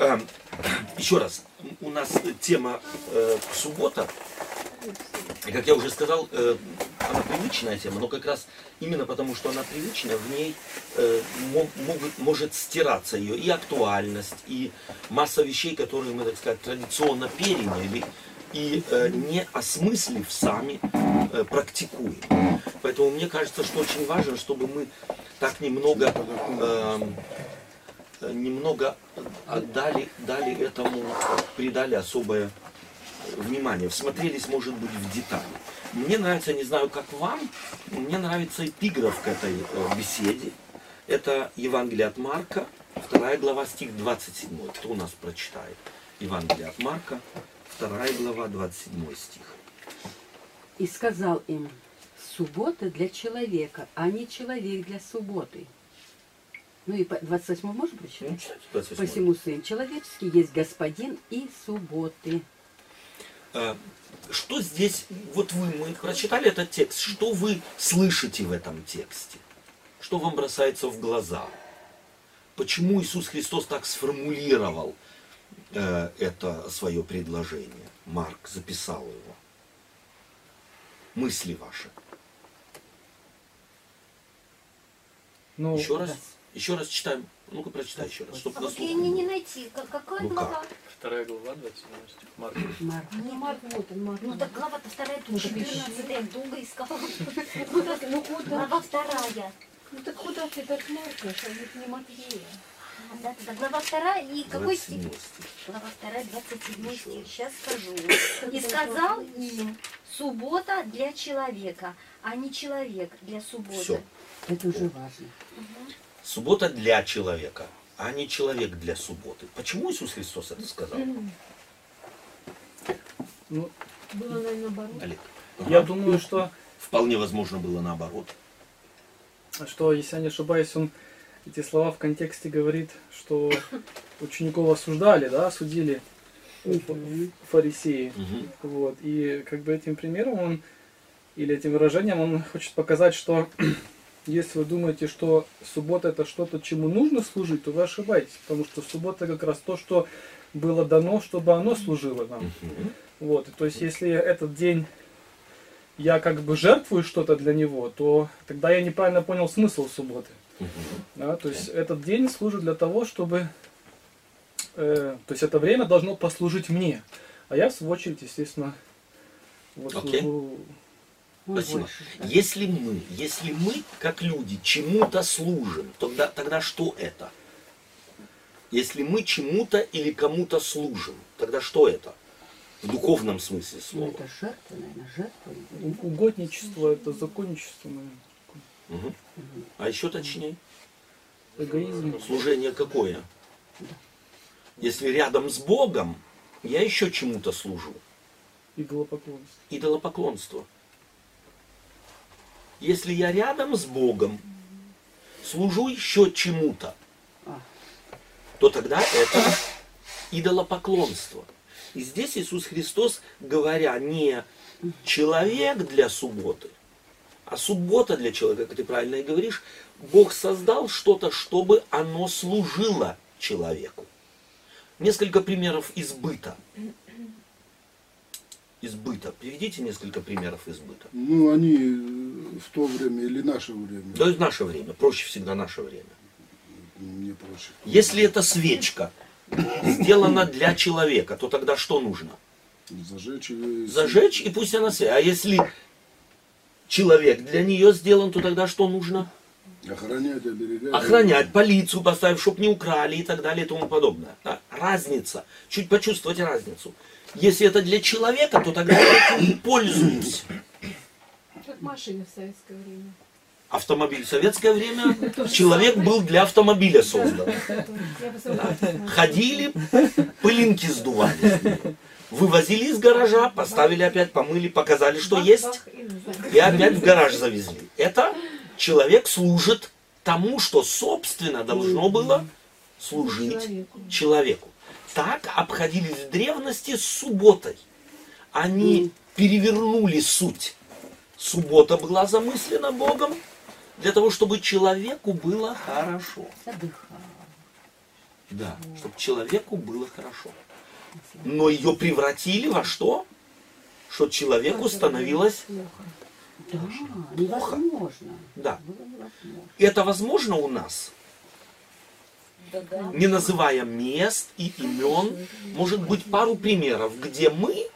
Эм, еще раз, у нас тема э, суббота. Как я уже сказал, э, она привычная тема, но как раз именно потому, что она привычная, в ней э, мо- могут- может стираться ее и актуальность, и масса вещей, которые мы, так сказать, традиционно переняли, и не осмыслив сами, практикуем. Поэтому мне кажется, что очень важно, чтобы мы так немного эм, немного отдали, дали этому, придали особое внимание, всмотрелись, может быть, в детали. Мне нравится, не знаю, как вам, мне нравится эпиграф к этой э, беседе. Это Евангелие от Марка, 2 глава, стих 27. Кто у нас прочитает? Евангелие от Марка, 2 глава, 27 стих. И сказал им, суббота для человека, а не человек для субботы. Ну и по 28 можно Ну, прочитать? 28. Посему сын человеческий есть господин и субботы. Э, Что здесь, вот вы, мы прочитали этот текст, что вы слышите в этом тексте? Что вам бросается в глаза? Почему Иисус Христос так сформулировал э, это свое предложение? Марк записал его. Мысли ваши. Ну, Еще раз, еще раз читаем. Ну-ка прочитай еще раз, чтобы А на вот слух я не, не найти. Как- какая Ну глава? Вторая глава, 27 стих Марка. Марк. Ну, Марк, вот он, Марк. Ну так глава-то вторая так 14 я долго искала. Ну ну куда? Глава вторая. Ну так куда ты так маркаешь, а ведь не Матвея? Да, да, глава вторая и какой стих? 27 стих. Глава вторая, 27 стих. Сейчас скажу. И сказал им, суббота для человека, а не человек для субботы. Всё. Это уже важно. Суббота для человека, а не человек для субботы. Почему Иисус Христос это сказал? ну, Было, наверное, наоборот. Олег. я Ага. думаю, что, Вполне возможно было наоборот. что, если я не ошибаюсь, он эти слова в контексте говорит, что учеников осуждали, да, осудили Мгм. фарисеи. Мгм. Вот. И как бы этим примером он, или этим выражением он хочет показать, что если вы думаете, что суббота это что-то, чему нужно служить, то вы ошибаетесь, потому что суббота как раз то, что было дано, чтобы оно служило нам. Вот. И То есть, если этот день я как бы жертвую что-то для него, то тогда я неправильно понял смысл субботы. Да? То есть этот день служит для того, чтобы... э, то есть это время должно послужить мне. А я, в свою очередь, естественно, вот Окей. служу... Спасибо. больше, да. Если мы, если мы, как люди, чему-то служим, тогда, тогда что это? Если мы чему-то или кому-то служим, тогда что это? В духовном смысле Ну, слова. это жертва, наверное, жертва. Угодничество, это законничество, наверное. Мгм. А еще точнее, Эгоизм. служение какое? Если рядом с Богом, я еще чему-то служу. Идолопоклонство. идолопоклонство. Если я рядом с Богом, служу еще чему-то, то тогда это идолопоклонство. И здесь Иисус Христос, говоря не человек для субботы, а суббота для человека, как ты правильно и говоришь, Бог создал что-то, чтобы оно служило человеку. Несколько примеров из быта. Из быта. Приведите несколько примеров из быта. Ну, они э, в то время или наше время, Да и в наше время. Проще всегда наше время. мне проще. Если эта свечка сделана для человека, то тогда что нужно? Зажечь и... Зажечь и пусть она светит. А если человек для нее сделан, то тогда что нужно? Охранять, оберегать. Охранять, полицию поставить, чтобы не украли и так далее и тому подобное. Да? Разница. Чуть почувствовать разницу. Если это для человека, то тогда я этим пользуюсь. Как машины в советское время. Автомобиль в советское время, человек был для автомобиля создан. Ходили, пылинки сдували. Вывозили из гаража, поставили опять, помыли, показали, что есть, и опять в гараж завезли. Это человек служит тому, что собственно должно было служить Человеку. человеку. Так обходились в древности с субботой. Они перевернули суть. Суббота была замыслена Богом для того, чтобы человеку было хорошо. Да, чтобы человеку было хорошо. Но ее превратили во что? Что человеку становилось... Да, невозможно. Да. Было невозможно. Это возможно у нас? Не называя мест и имен, может быть пару примеров, где мы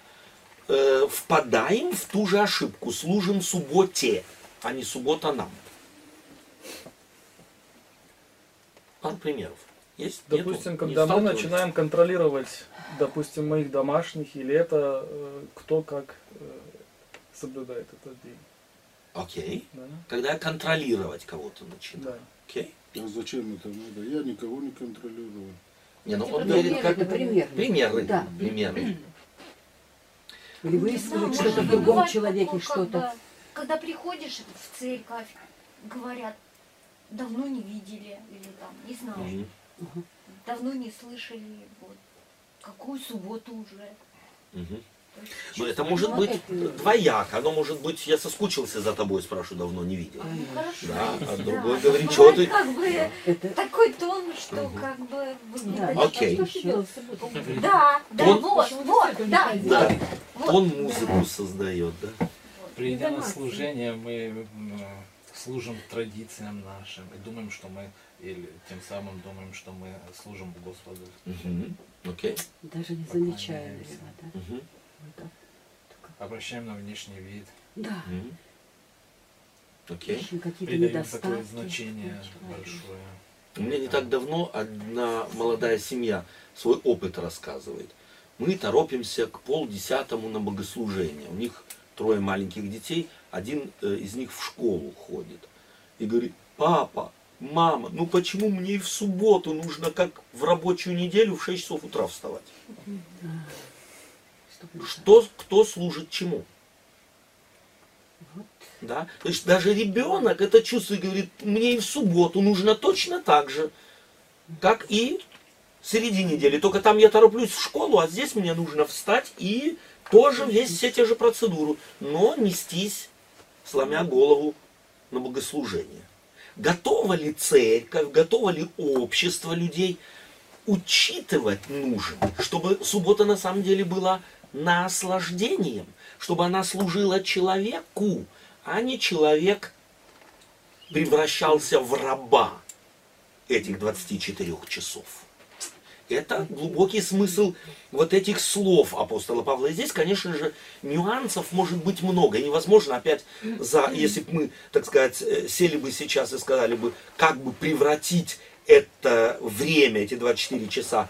э, впадаем в ту же ошибку, служим субботе, а не суббота нам. Пару примеров. Есть? Нету? Допустим, Не когда мы начинаем контролировать, допустим, моих домашних, или это э, кто как э, соблюдает этот день. Окей. Да? Когда контролировать кого-то Да. начинаю. Окей. А зачем это надо? Я никого не контролирую. Не, ну он говорит, примеры как Это пример. примеры. Да. Примеры. Или выискивать Да, что-то в другом человеке, что-то. Когда, когда приходишь в церковь, говорят, давно не видели, или там, не знаю, Мгм. давно не слышали, вот, какую субботу уже. Мгм. Ну, это может быть это- двояко. Оно может быть, я соскучился за тобой, спрашиваю, давно не видел. ну, хорошо. Да, а Да. другой говорит, Бывает что ты... как бы Это такой тон, что Мгм. как бы Да. Окей. Да, да, Тон- вот, вот, да? Да. вот. Он музыку создает, да? Придя на служение, мы служим традициям нашим и думаем, что мы, или тем самым думаем, что мы служим Господу. Мгм. Окей. даже не замечая, наверное, да? Мгм. Обращаем на внешний вид, Да. Мгм. Окей. Ищем какие-то придаем недостатки. такое значение большое. У меня не так давно одна молодая семья свой опыт рассказывает. Мы торопимся к полдесятому на богослужение. У них трое маленьких детей, один э, из них в школу ходит. И говорит, папа, мама, ну почему мне и в субботу нужно, как в рабочую неделю, в 6 часов утра вставать? Что, кто служит чему? Вот. Да? То есть даже ребенок это чувствует, говорит, мне и в субботу нужно точно так же, как и среди недели. Только там я тороплюсь в школу, а здесь мне нужно встать и тоже весь все те же процедуры, но нестись, сломя голову на богослужение. Готова ли церковь, готово ли общество людей учитывать нужно, чтобы суббота на самом деле была наслаждением, чтобы она служила человеку, а не человек превращался в раба этих 24 часов. Это глубокий смысл вот этих слов апостола Павла. И здесь, конечно же, нюансов может быть много. Невозможно опять, за, если бы мы, так сказать, э, сели бы сейчас и сказали бы, как бы превратить это время, эти 24 часа,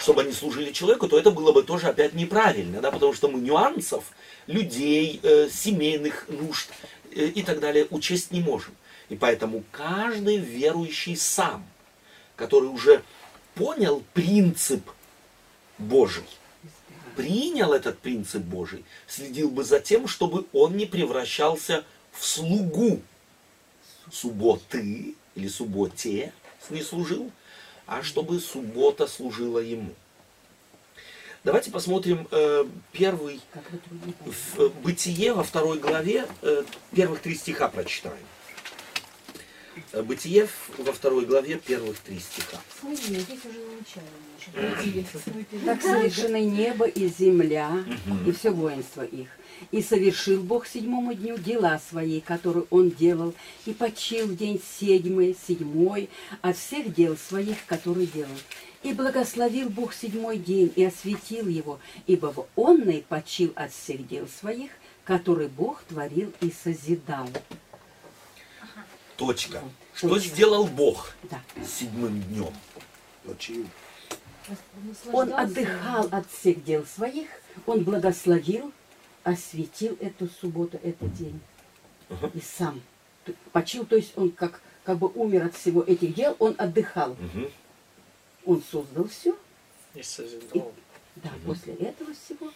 чтобы они служили человеку, то это было бы тоже опять неправильно, да, потому что мы нюансов людей, э, семейных нужд э, и так далее учесть не можем. И поэтому каждый верующий сам, который уже понял принцип Божий, принял этот принцип Божий, следил бы за тем, чтобы он не превращался в слугу субботы или субботе не служил, а чтобы суббота служила ему. Давайте посмотрим э, первый в э, Бытие во второй главе э, первых три стиха прочитаем. Э, Бытие во второй главе первых три стиха. Смотри, здесь уже начало наше. Так совершены небо и земля, и все воинство их. И совершил Бог седьмому дню дела свои, которые Он делал, и почил в день седьмый, седьмой, от всех дел своих, которые делал. И благословил Бог седьмой день и осветил его, ибо в онный почил от всех дел своих, которые Бог творил и созидал. Точка. Что сделал Бог Да. седьмым днем? Он отдыхал от всех дел своих, он благословил, осветил эту субботу, этот день. И сам почил, то есть он как, как бы умер от всего этих дел, он отдыхал. Мгм. Он создал все, И созидал. да, после этого всего.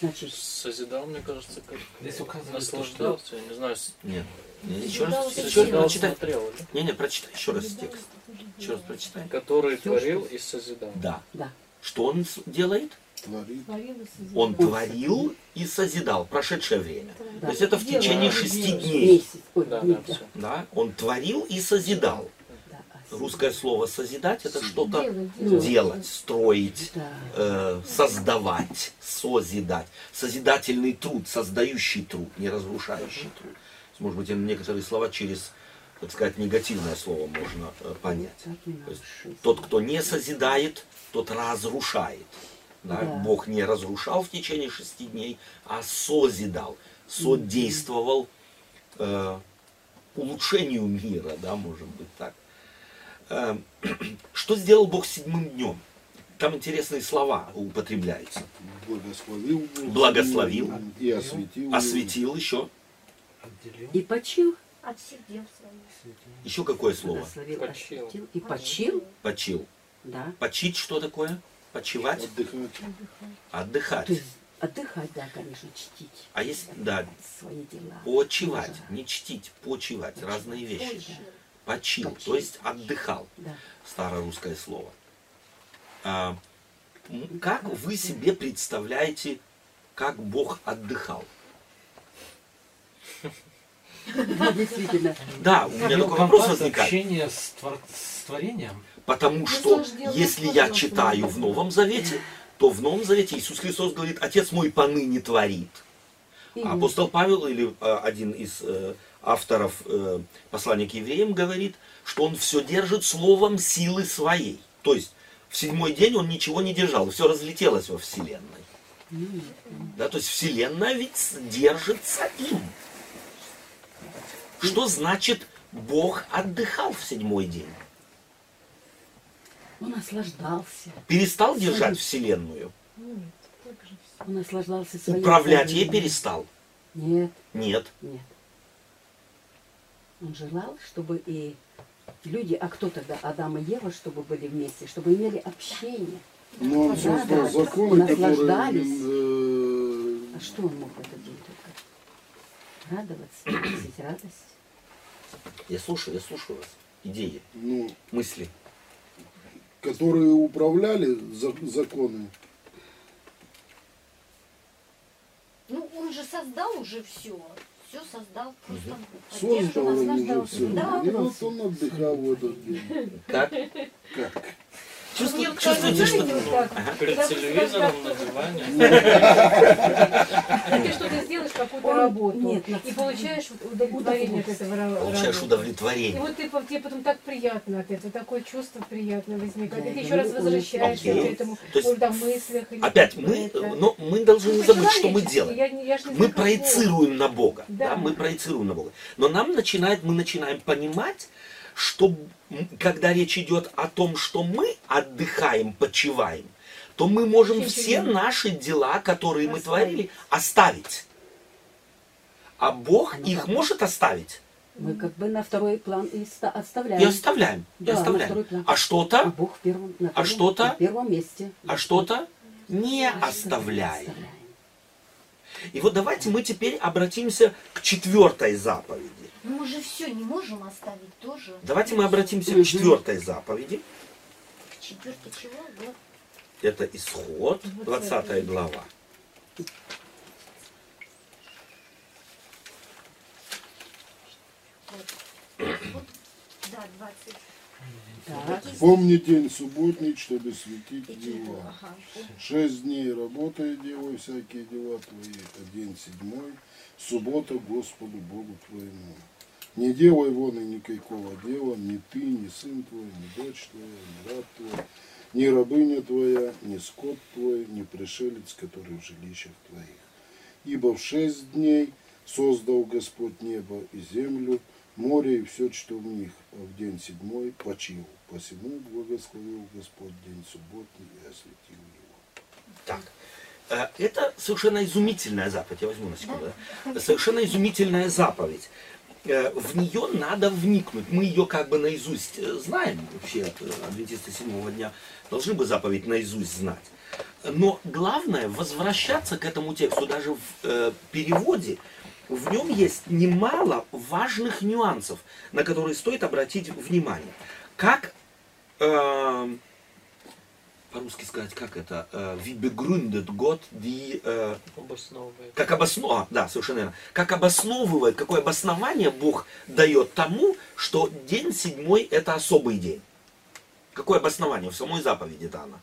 Значит, Созидал, мне кажется, как Здесь указывается, наслаждался. Я не знаю, с- Нет. Не, еще раз, Созидал, еще раз прочитай. смотрел, да? Не, не, прочитай еще раз текст. Еще раз прочитай. который творил что- и созидал. Да. да, Что он делает? Творит. Он творил и созидал. Прошедшее время. Да. То есть это в течение шести дней. Да, да. Да? Он творил и созидал. Русское слово созидать это что-то Делать, делать. делать, строить, Да. э, создавать, созидать. Созидательный труд, создающий труд, не разрушающий труд. Может быть, некоторые слова через, так сказать, негативное слово можно э, понять. То есть, тот, кто не созидает, тот разрушает. Да? Да. Бог не разрушал в течение шести дней, а созидал, содействовал э, улучшению мира, да, может быть так. Э, что сделал Бог седьмым днем? Там интересные слова употребляются. Благословил. Благословил. И осветил. Осветил еще. И почил, От всех дел своих. Еще какое слово? благословил, Почил. И почил, Почил. да. Почить что такое? Почивать? Отдыхать. Отдыхать. То есть отдыхать, да, конечно, чтить А есть, да, свои дела. почивать, не чтить, почивать, разные вещи. Очень. Почил, Почил. то есть отдыхал, Да. старорусское слово. А, как вы себе представляете, как Бог отдыхал? Да, действительно. Да, у меня Ну, такой вопрос возникает. Общение с, твор- с творением. Потому Ну, что если я читаю в Новом Завете, то в Новом Завете Иисус Христос говорит, Отец мой поныне творит. А Апостол Павел или э, один из э, авторов э, послания к евреям говорит, что он все держит словом силы своей. То есть в седьмой день он ничего не держал, все разлетелось во Вселенной. Да, то есть Вселенная ведь держится им. Что значит Бог отдыхал в седьмой день? он наслаждался. Перестал держать Вселенную? Нет. Он наслаждался своей Управлять ей перестал? Нет, Нет. нет. Он желал, чтобы и люди, а кто тогда, Адам и Ева, чтобы были вместе, чтобы имели общение. Но он Да, создал да. законы, которые... Наслаждались. э, А что он мог в этот день только? Радоваться, носить радость. Я слушаю, я слушаю вас. Идеи, ну, мысли. которые управляли за- законы. Ну, он же создал уже все. Все создал. Просто Создал он уже наслаждался. все. Да. И вот он отдыхал в этот день. Как? Как? Чувствуете, Ну, чувствуете, что... Ага. Перед телевизором на диване. И ты что-то сделаешь, какую-то работу, нет, и получаешь удовлетворение от этого ра- Получаешь работы. И удовлетворение. вот ты, тебе потом так приятно от этого, такое чувство приятное возникает. И ты еще раз говорю, возвращаешься к этому, там, мыслях. Опять, мы, но мы должны не Ну, забыть, что мы делаем. Не- не Мы проецируем на Бога. Да, мы проецируем на Бога. Но нам начинает, мы начинаем понимать, что когда речь идет о том, что мы отдыхаем, почиваем, то мы можем Очень все наши дела, которые мы Оставить. творили, оставить. А Бог Ну, их как? может оставить. Мы как бы на второй план и ста- оставляем. И оставляем. И Да, на оставляем. А А что-то, Бог в первом, на А первом- что-то? на первом месте. а что-то не оставляем. И вот давайте мы теперь обратимся к четвертой заповеди. Ну, мы же все не можем оставить тоже. Давайте мы обратимся к четвертой заповеди. Четвертый чего? Да. Это исход, 20 глава. Вот. Да, 20. Так. Помни день субботний, чтобы светить дела. Ага. Шесть дней работай, делай всякие дела твои, а день седьмой, суббота Господу Богу твоему. Не делай вон и никакого дела, ни ты, ни сын твой, ни дочь твоя, ни раб твой, ни рабыня твоя, ни скот твой, ни пришелец, который в жилищах твоих. Ибо в шесть дней создал Господь небо и землю, море и все, что в них, а в день седьмой почил. Посему благословил Господь день субботний и осветил его. Так. Э, Это совершенно изумительная заповедь. Я возьму на секунду. да. Совершенно изумительная заповедь. Э, В нее надо вникнуть. Мы ее как бы наизусть э, знаем. Вообще, адвентисты седьмого дня должны бы заповедь наизусть знать. Но главное возвращаться к этому тексту даже в э, переводе. В нем есть немало важных нюансов, на которые стоит обратить внимание. Как э, по-русски сказать, как это, wie begründet Gott die, э, Обосновывает. как обоснова, да, совершенно верно, как обосновывает, какое обоснование Бог дает тому, что день седьмой это особый день. Какое обоснование в самой заповеди дано?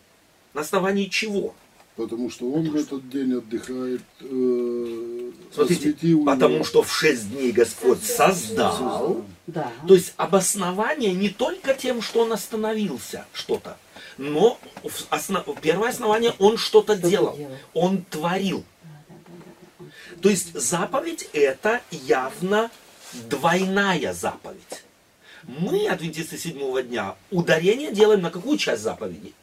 На основании чего? Потому что он в этот день отдыхает, э, Смотрите, потому его. что в шесть дней Господь создал, Да. То есть обоснование не только тем, что он остановился что-то, но в осно- первое основание он что-то Что-то делал, делал. он творил. То есть заповедь это явно двойная заповедь. Мы, адвентисты седьмого дня, ударение делаем на какую часть заповеди?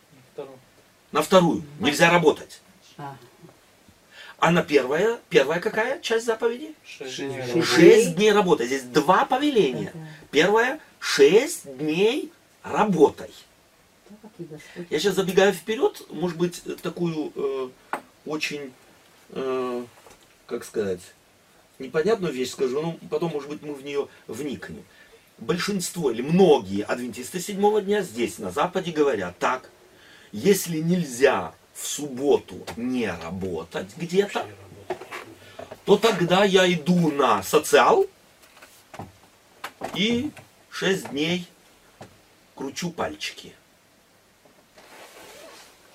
На вторую. Нельзя работать. А, на первая, первая какая часть заповеди? Шесть дней. Шесть дней работы. Здесь два повеления. Первое, шесть дней работай. Я сейчас забегаю вперед, может быть, такую э, очень, э, как сказать, непонятную вещь скажу, но потом, может быть, мы в нее вникнем. Большинство или многие адвентисты седьмого дня здесь, на Западе, говорят так, если нельзя в субботу не работать где-то, то тогда я иду на социал и шесть дней кручу пальчики.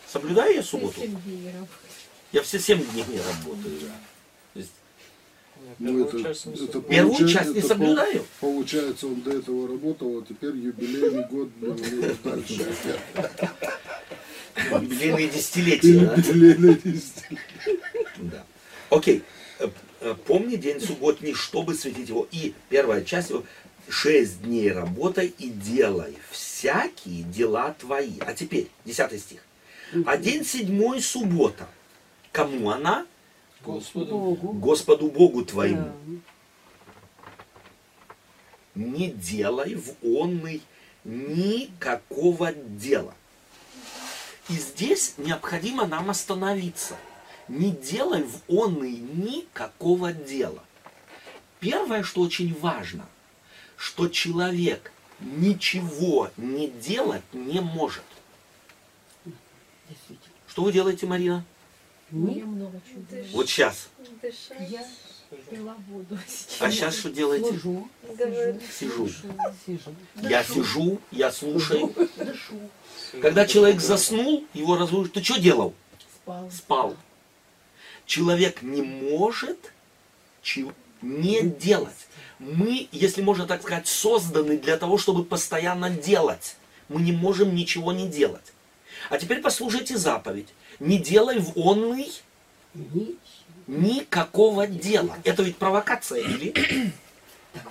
Соблюдаю я субботу? Я все семь дней не работаю. да. То есть Первую Ну, это, часть не это соблюдаю. Первую получается- часть не это соблюдаю. пол- Получается, он до этого работал, а теперь юбилейный год, блин, дальше. Юбилейные десятилетия. десятилетие. Да. Окей. Э, э, Помни день субботний, чтобы светить его. И первая часть его. Шесть дней работай и делай всякие дела твои. А теперь, десятый стих. А день седьмой суббота. Кому она? Господу. Богу. Господу Богу твоему. Да. не делай в онный никакого дела. И здесь необходимо нам остановиться. Не делай в онный никакого дела. Первое, что очень важно, что человек ничего не делать не может. Что вы делаете, Марина? Я много чего делаю. Вот сейчас. Я пила воду. А сейчас что делаете? Служу, Сижу. сижу. Я сижу, я слушаю. Дышу. Когда человек заснул, его разбудишь. Ты что делал? Спал. спал. Человек не может чи- не делать. Мы, если можно так сказать, созданы для того, чтобы постоянно делать. Мы не можем ничего не делать. А теперь послушайте заповедь. Не делай в онный никакого дела. Это ведь провокация, или?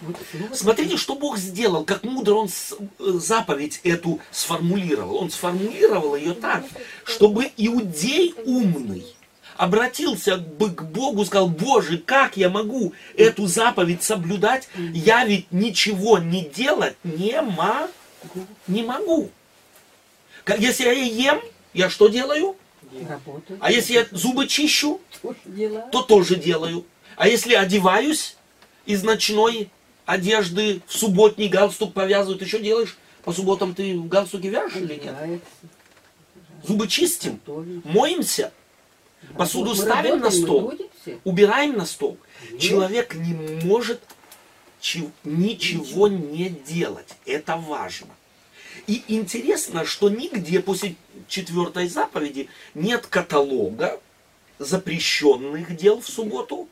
Вот, ну вот Смотрите, что Бог сделал, как мудро Он э, заповедь эту сформулировал. Он сформулировал ее так, чтобы иудей умный обратился бы к Богу, сказал, Боже, как я могу эту заповедь соблюдать? Я ведь ничего не делать не, ма- не могу. Как- Если я ем, я что делаю? работаю. А если я зубы чищу, Тоже то тоже делаю. А если одеваюсь из ночной одежды в субботний галстук повязывают, ты что делаешь? По субботам ты в галстуке вяжешь или нет? Зубы чистим, моемся, посуду ставим на стол, убираем на стол. Человек не может ничего не делать. Это важно. И интересно, что нигде после четвертой заповеди нет каталога запрещенных дел в субботу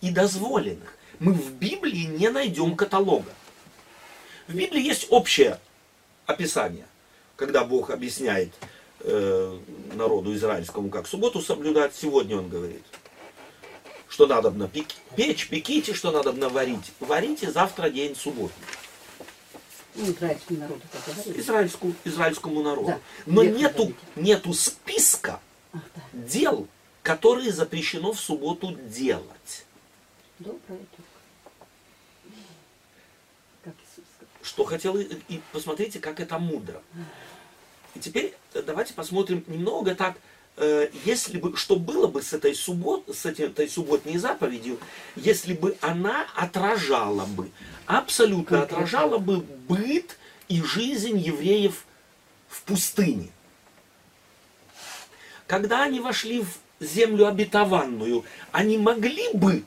и дозволенных. Мы в Библии не найдем каталога. В Библии есть общее описание, когда Бог объясняет э, народу израильскому, как субботу соблюдать. Сегодня он говорит, что надо на печь, пеките, что надо варить. Варите завтра день субботний. Израильский народ это говорит. Израильскому, израильскому народу. Да. Но нету, говорите. нету списка Ах, да. дел, которые запрещено в субботу делать. Тетка. Как Иисус сказал. Что хотел, и, и посмотрите, как это мудро. И теперь э, давайте посмотрим немного так, э, если бы, что было бы с этой, суббот, с этой, субботней заповедью, если бы она отражала бы, абсолютно Конкретно. отражала бы быт и жизнь евреев в пустыне. когда они вошли в землю обетованную, они могли бы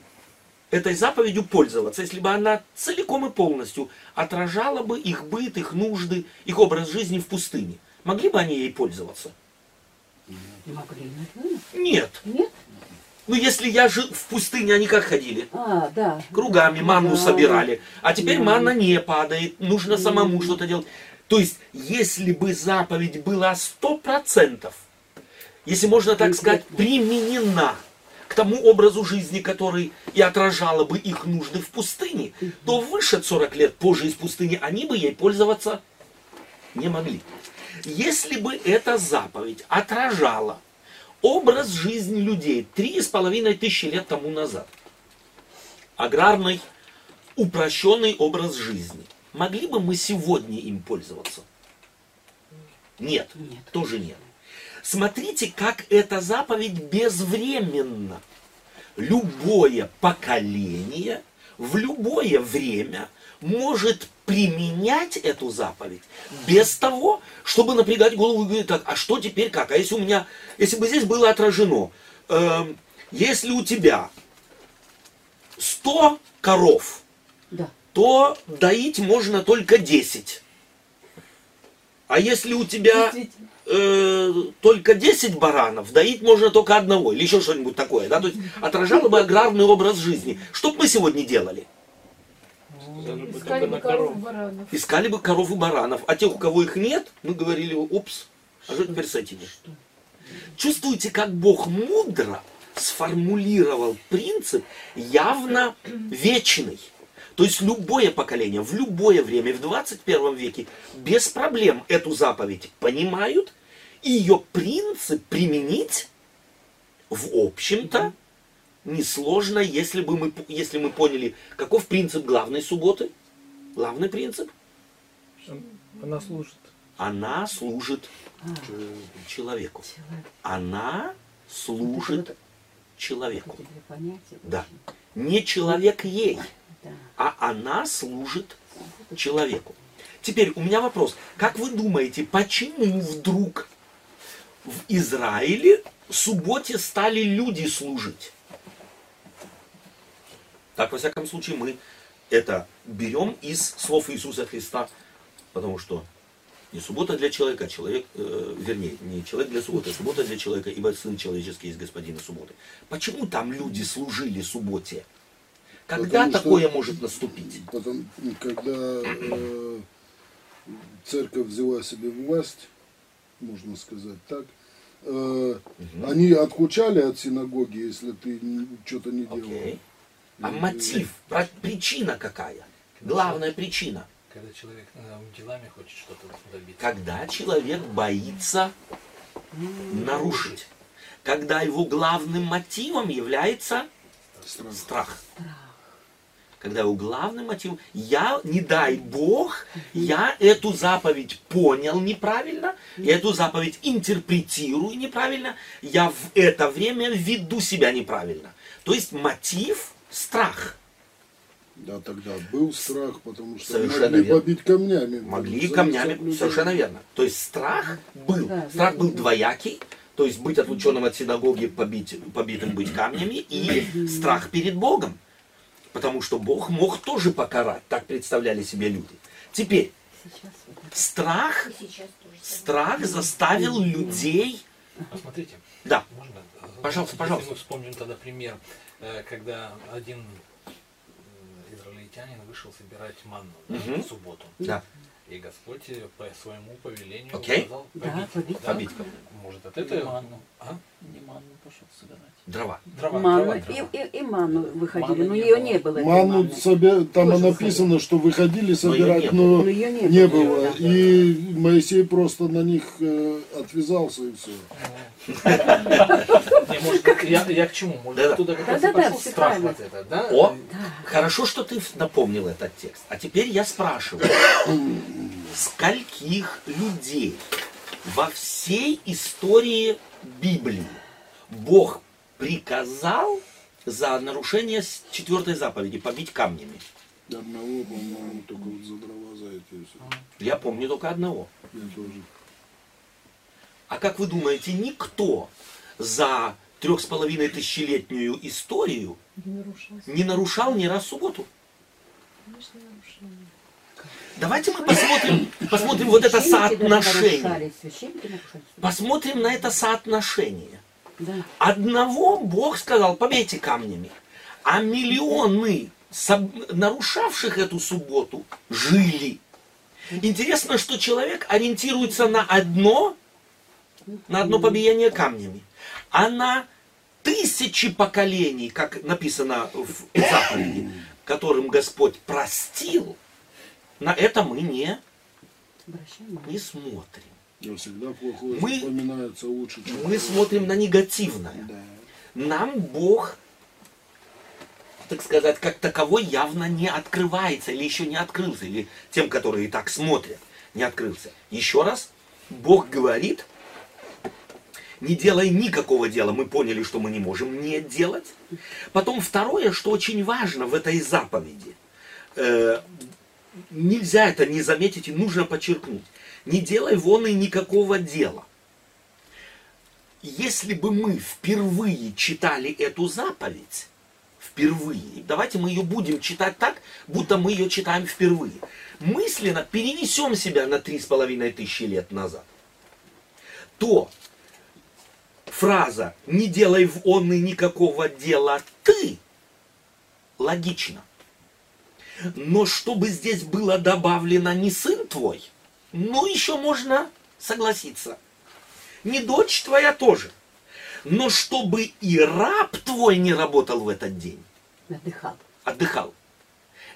этой заповедью пользоваться, если бы она целиком и полностью отражала бы их быт, их нужды, их образ жизни в пустыне. Могли бы они ей пользоваться? Могли, наверное. Нет. Нет? Ну, если я жил в пустыне, они как ходили? А, да. Кругами манну Да. собирали. А теперь Да. манна не падает, нужно самому что-то делать. То есть, если бы заповедь была сто процентов, если можно так сказать, применена к тому образу жизни, который и отражала бы их нужды в пустыне, то выше 40 лет позже из пустыни они бы ей пользоваться не могли. Если бы эта заповедь отражала образ жизни людей три с половиной тысячи лет тому назад, аграрный, упрощенный образ жизни, могли бы мы сегодня им пользоваться? Нет, Нет. тоже нет. Смотрите, как эта заповедь безвременна. Любое поколение в любое время может применять эту заповедь без того, чтобы напрягать голову и говорить, так, а что теперь как? А если у меня, если бы здесь было отражено, эм, если у тебя 100 коров, Да. то доить можно только 10. А если у тебя. Э, только 10 баранов, доить можно только одного, или еще что-нибудь такое, да, то есть отражало бы аграрный образ жизни. Что бы мы сегодня делали? Искали бы коров коров. баранов. Искали бы коров и баранов, а тех, у кого их нет, мы говорили, упс, а что теперь с этими? Чувствуете, как Бог мудро сформулировал принцип явно вечный. То есть любое поколение, в любое время, в 21 веке, без проблем эту заповедь понимают, и ее принцип применить, в общем-то, несложно, если, бы мы, если мы поняли, каков принцип главной субботы. Главный принцип Она служит. она служит человеку. Человек. Она служит Вот человеку. Да. Не человек ей. А она служит человеку. Теперь у меня вопрос. Как вы думаете, почему вдруг в Израиле субботе стали люди служить? Так, во всяком случае, мы это берем из слов Иисуса Христа, потому что не суббота для человека, а человек, э, вернее, не человек для субботы, а суббота для человека, ибо Сын Человеческий есть Господина субботы. Почему там люди служили субботе? Когда Потому что- такое может наступить? Потом, когда э, церковь взяла себе власть, можно сказать так, э, они откучали от синагоги, если ты что-то не делал. Окей. А мотив, про- причина какая? Главная причина. Когда человек э, делами хочет что-то добиться. Когда человек боится нарушить. Когда его главным мотивом является Страх. страх. Когда его главным мотивом, я, не дай Бог, я эту заповедь понял неправильно, я эту заповедь интерпретирую неправильно, я в это время веду себя неправильно. То есть мотив – страх. Да, тогда был страх, потому что Совершенно могли верно. побить камнями. Могли камнями, людей. совершенно верно. То есть страх был. Да, страх да. был двоякий, то есть быть отлученным от синагоги, побить, побитым быть камнями, и страх перед Богом. Потому что Бог мог тоже покарать, так представляли себе люди. Теперь, страх, страх заставил людей... Посмотрите. Да, Можно? Пожалуйста, Если пожалуйста. мы вспомним тогда пример, э, когда один м, израильтянин вышел собирать манну да, Мгм. в субботу. да, И Господь по своему повелению Окей. сказал Да, побить. Да? побить Может, от этого... манну. А? Не манну пошел собирать. дрова. Дрова, Ману, дрова, и, дрова. и, и ману выходили, Маны но не ее было. не было. этой Ману маны. собе- там Тоже написано, что выходили ее собирать, не но Но ее не, не было. было. да. И Моисей просто на них э, отвязался и все. Не, я, к чему? Может, оттуда как и страх вот это, да? О, Да. хорошо, что ты напомнил этот текст. А теперь я спрашиваю, скольких людей во всей истории Библии Бог приказал за нарушение четвертой заповеди побить камнями? Одного, по-моему, только вот за дрова за эти все. Я помню только одного. Я тоже. А как вы думаете, никто за трех с половиной тысячелетнюю историю Не нарушал. не нарушал ни раз субботу? Конечно. Давайте мы посмотрим, посмотрим вот это соотношение. Посмотрим на это соотношение. Одного Бог сказал, побейте камнями. А миллионы нарушавших эту субботу жили. Интересно, что человек ориентируется на одно, на одно побиение камнями, а на тысячи поколений, как написано в заповеди, которым Господь простил, на это мы не, не смотрим. Но всегда плохое Мы- запоминается лучше, чем Мы смотрим на негативное. Да. нам Бог, так сказать, как таковой явно не открывается или еще не открылся, или тем, которые и так смотрят, не открылся. Еще раз, Бог говорит, не делай никакого дела, мы поняли, что мы не можем не делать. Потом второе, что очень важно в этой заповеди, э, нельзя это не заметить и нужно подчеркнуть. Не делай вон и никакого дела если бы мы впервые читали эту заповедь, впервые, давайте мы ее будем читать так, будто мы ее читаем впервые, мысленно перенесем себя на три с половиной тысячи лет назад, то фраза «не делай в он и никакого дела ты» логично. Но чтобы здесь было добавлено не сын твой, ну еще можно согласиться – не дочь твоя тоже. Но чтобы и раб твой не работал в этот день, Отдыхал. отдыхал.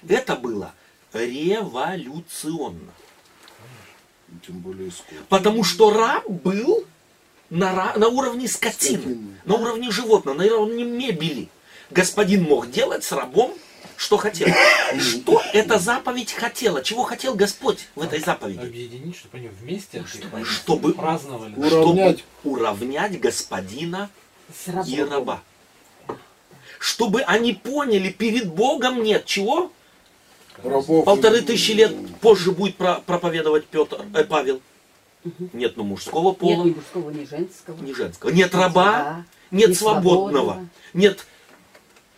Это было революционно. Тем более сколько. Потому что раб был на, ра- на уровне скотины, Скотины. на уровне животного, на уровне мебели. Господин мог делать с рабом, что хотел. Что эта заповедь хотела? Чего хотел Господь в этой заповеди? Объединить, чтобы они вместе отдыхали, Чтобы праздновали. Уравнять. Чтобы уравнять господина и раба. Чтобы они поняли, перед Богом нет чего? Рабов Полторы и- тысячи лет позже будет про- проповедовать Петр, э, Павел. Нет ну мужского Нет пола, ни мужского, ни женского. ни женского. Нет раба, Да. нет Ни свободного. свободного. Нет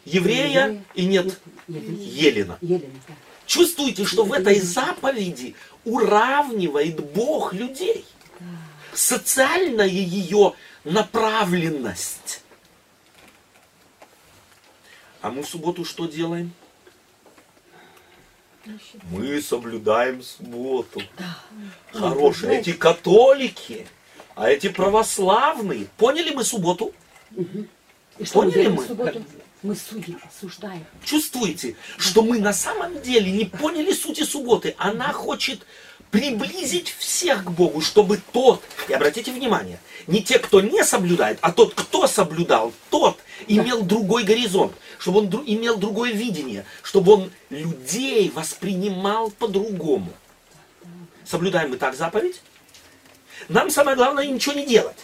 еврея Еврея. и нет Елена. Елена. Елена, да. Чувствуете, что в этой заповеди уравнивает Бог людей. Социальная ее направленность. А мы в субботу что делаем? Мы соблюдаем субботу. Хорошие. Эти католики, а эти православные. Поняли мы субботу? Мы Поняли мы? субботу? Мы судим, осуждаем. Чувствуете, что мы на самом деле не поняли сути субботы. Она хочет приблизить всех к Богу, чтобы тот, и обратите внимание, не те, кто не соблюдает, а тот, кто соблюдал, тот имел другой горизонт, чтобы он дру- имел другое видение, чтобы он людей воспринимал по-другому. Соблюдаем мы так заповедь? Нам самое главное ничего не делать.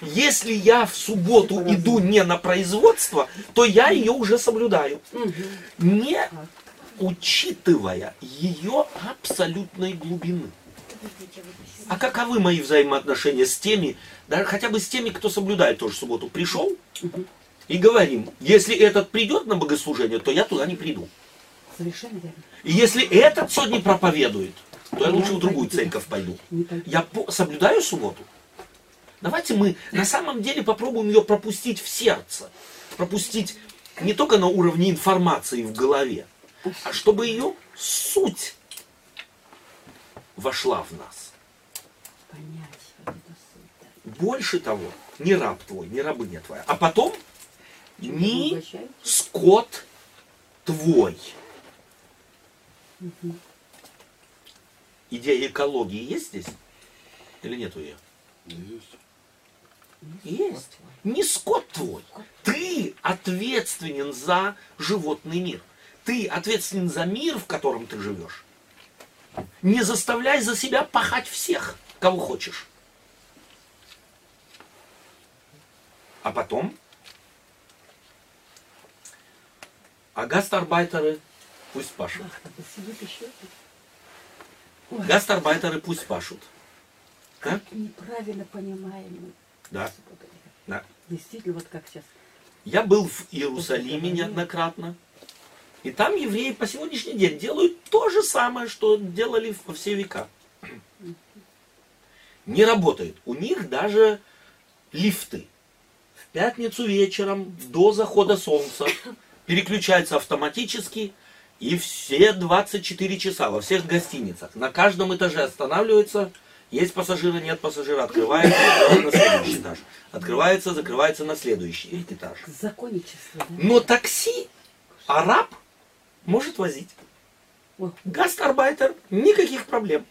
Если я в субботу иду не на производство, то я ее уже соблюдаю. Не учитывая ее абсолютной глубины. А каковы мои взаимоотношения с теми, даже хотя бы с теми, кто соблюдает тоже субботу? Пришел и говорим, если этот придет на богослужение, то я туда не приду. Совершенно верно. И если этот сегодня проповедует, то я лучше в другую церковь пойду. Я соблюдаю субботу. Давайте мы на самом деле попробуем ее пропустить в сердце. Пропустить не только на уровне информации в голове, а чтобы ее суть вошла в нас. Больше того, не раб твой, не рабыня твоя. А потом не скот твой. Идея экологии есть здесь? Или нету ее? Есть. Есть. Не скот твой. Ты ответственен за животный мир. Ты ответственен за мир, в котором ты живешь. Не заставляй за себя пахать всех, кого хочешь. А потом, а гастарбайтеры пусть пашут. Гастарбайтеры пусть пашут. Как неправильно понимаем. Да. Да. Действительно, вот как сейчас. Я был в Иерусалиме неоднократно. И там евреи по сегодняшний день делают то же самое, что делали во все века. Не работает. У них даже лифты. В пятницу вечером до захода солнца переключаются автоматически и все 24 часа во всех гостиницах. На каждом этаже останавливаются. Есть пассажиры, нет пассажира. Открывается, на следующий этаж. Открывается, закрывается на следующий этаж. Законничество, да? Но такси араб может возить. Гастарбайтер, никаких проблем.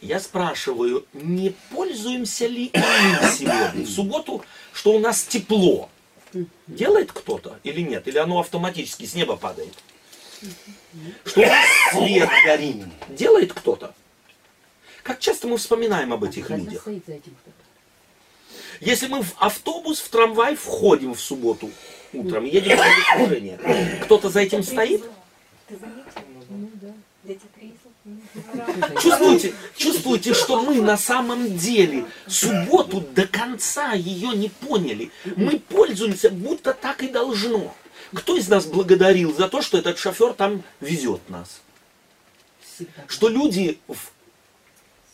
Я спрашиваю, не пользуемся ли мы сегодня, в субботу, что у нас тепло? Делает кто-то или нет? Или оно автоматически с неба падает? Что свет горит? Делает кто-то? Как часто мы вспоминаем об этих людях? Если мы в автобус, в трамвай входим в субботу утром, едем на богослужение, кто-то за этим стоит? Ты? Ну. Чувствуете, чувствуете, что мы на самом деле субботу до конца ее не поняли. Мы пользуемся, будто так и должно. Кто из нас благодарил за то, что этот шофер там везет нас? Что люди в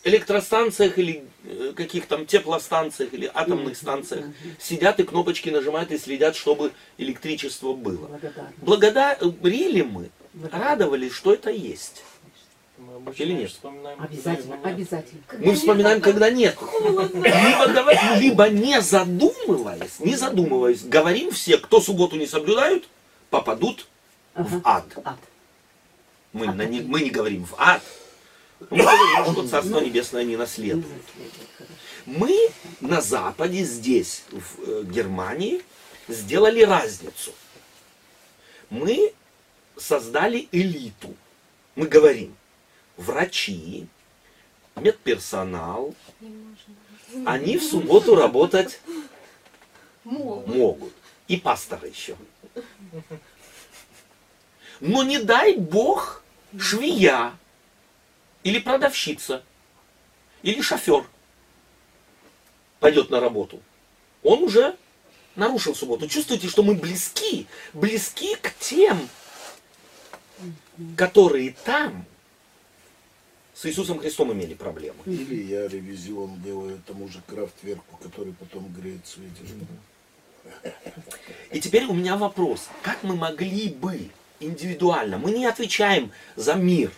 электростанциях или э, каких там теплостанциях или атомных станциях сидят и кнопочки нажимают и следят, чтобы электричество было. Благодарили мы, радовались, что это есть. Мы Или нет? вспоминаем Обязательно, когда обязательно. Мы вспоминаем, когда нет. Либо, говорим, либо не задумываясь, не задумываясь, говорим все, кто субботу не соблюдают, попадут в Ага. ад. Ад. Мы, на не, мы не говорим в ад. Мы говорим, что Царство Небесное не наследует. Мы на Западе, здесь, в э, Германии, сделали разницу. Мы создали элиту. Мы говорим, врачи, медперсонал, они в субботу работать могут. И пасторы еще. Но не дай бог швея, или продавщица, или шофер пойдет на работу. Он уже нарушил субботу. Чувствуете, что мы близки, близки к тем, которые там с Иисусом Христом имели проблемы. Или я ревизион делаю тому же крафтверку, который потом греет светишь. И теперь у меня вопрос. Как мы могли бы индивидуально, мы не отвечаем за мир.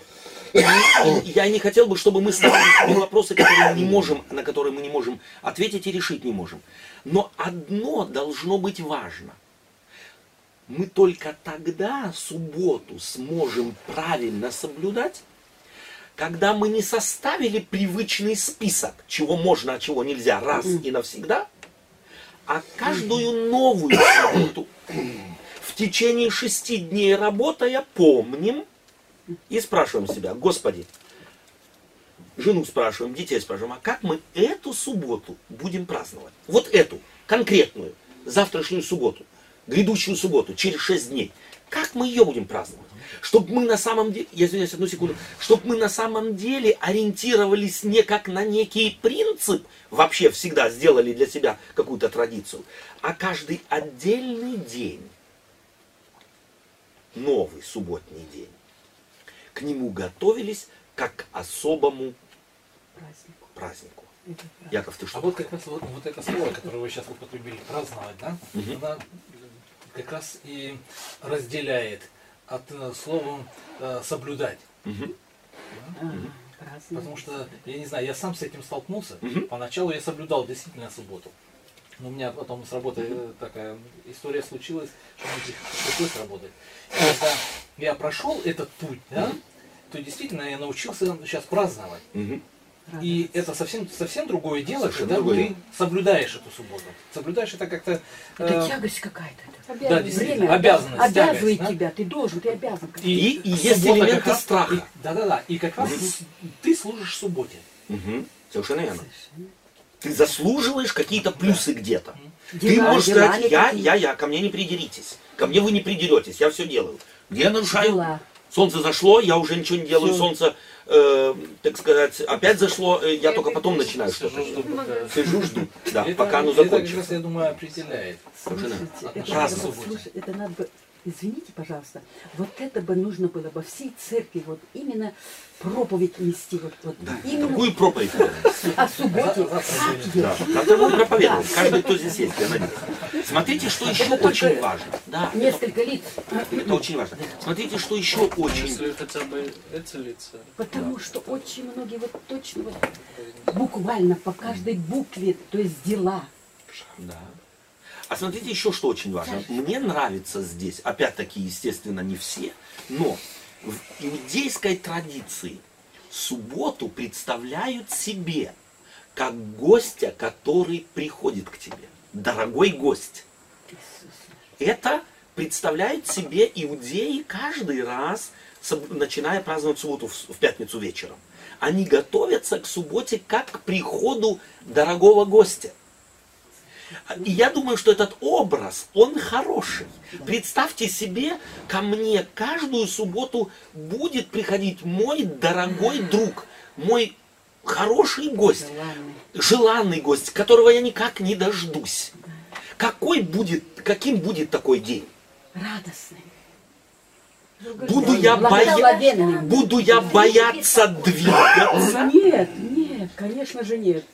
Я не хотел бы, чтобы мы ставили вопросы, которые не можем, на которые мы не можем ответить и решить не можем. Но одно должно быть важно. Мы только тогда субботу сможем правильно соблюдать, когда мы не составили привычный список, чего можно, а чего нельзя, раз и навсегда, а каждую новую субботу в течение шести дней работая помним и спрашиваем себя, Господи, жену спрашиваем, детей спрашиваем, а как мы эту субботу будем праздновать? Вот эту, конкретную, завтрашнюю субботу, грядущую субботу, через шесть дней. Как мы ее будем праздновать? Чтобы мы на самом деле, я извиняюсь, одну секунду, чтобы мы на самом деле ориентировались не как на некий принцип, вообще всегда сделали для себя какую-то традицию, а каждый отдельный день, новый субботний день, к нему готовились как к особому Празднику. празднику. Яков, ты что? А вот как раз вот, вот это слово, которое вы сейчас употребили, праздновать, да, Мгм. она как раз и разделяет от э, слова э, соблюдать. Потому что, я не знаю, я сам с этим столкнулся. Поначалу я соблюдал действительно субботу. Но у меня потом с работой э, такая история случилась, что мне при- пришлось работать. И когда я прошел этот путь, да, то действительно я научился сейчас праздновать. И это совсем, совсем другое дело, Совершенно когда другое ты соблюдаешь эту субботу. Соблюдаешь это как-то... Это э, тягость какая-то. это. да, действительно, Время обязанность. обязывает тягость, да. тебя, ты должен, ты обязан. И- и есть суббота элементы раз- страха. и- Да-да-да. И как раз ты служишь субботе. Мгм. Совершенно верно. Совершенно. Ты заслуживаешь какие-то плюсы где-то. Ты Дела- можешь дела сказать, я, я, я, ко мне не придеритесь. Ко мне вы не придеретесь, я все делаю. Где я нарушаю Дела. Солнце зашло, я уже ничего не делаю, Всё. солнце, э, так сказать, опять зашло, э, я только потом начинаю что-то. Сижу, жду, пока- Сижу, жду, да, Это- пока оно Это как закончится. раз, я думаю, определяет. Слушайте, это, надо, это надо бы, извините, пожалуйста, вот это бы нужно было бы всей церкви вот именно проповедь нести, вот, вот именно Какую проповедь? о субботе, Да, будет проповедовать. Да. Каждый, кто здесь есть, я надеюсь. Смотрите, что еще Это очень важно. Да, это, несколько лиц, это очень важно. Смотрите, что еще очень Если хотя бы эти лица. потому что очень многие вот точно вот буквально по каждой букве, то есть дела. Да. А смотрите еще, что очень важно. Мне нравится здесь, опять-таки, естественно, не все, но в иудейской традиции субботу представляют себе как гостя, который приходит к тебе. Дорогой гость. Это представляют себе иудеи каждый раз, начиная праздновать субботу в пятницу вечером. Они готовятся к субботе как к приходу дорогого гостя. И я думаю, что этот образ, он хороший. Представьте себе, ко мне каждую субботу будет приходить мой дорогой друг, мой хороший гость, Желанный. желанный гость, которого я никак не дождусь. Какой будет, каким будет такой день? Радостный. Буду я, боя... Буду я бояться двигаться? Нет, нет, конечно же нет.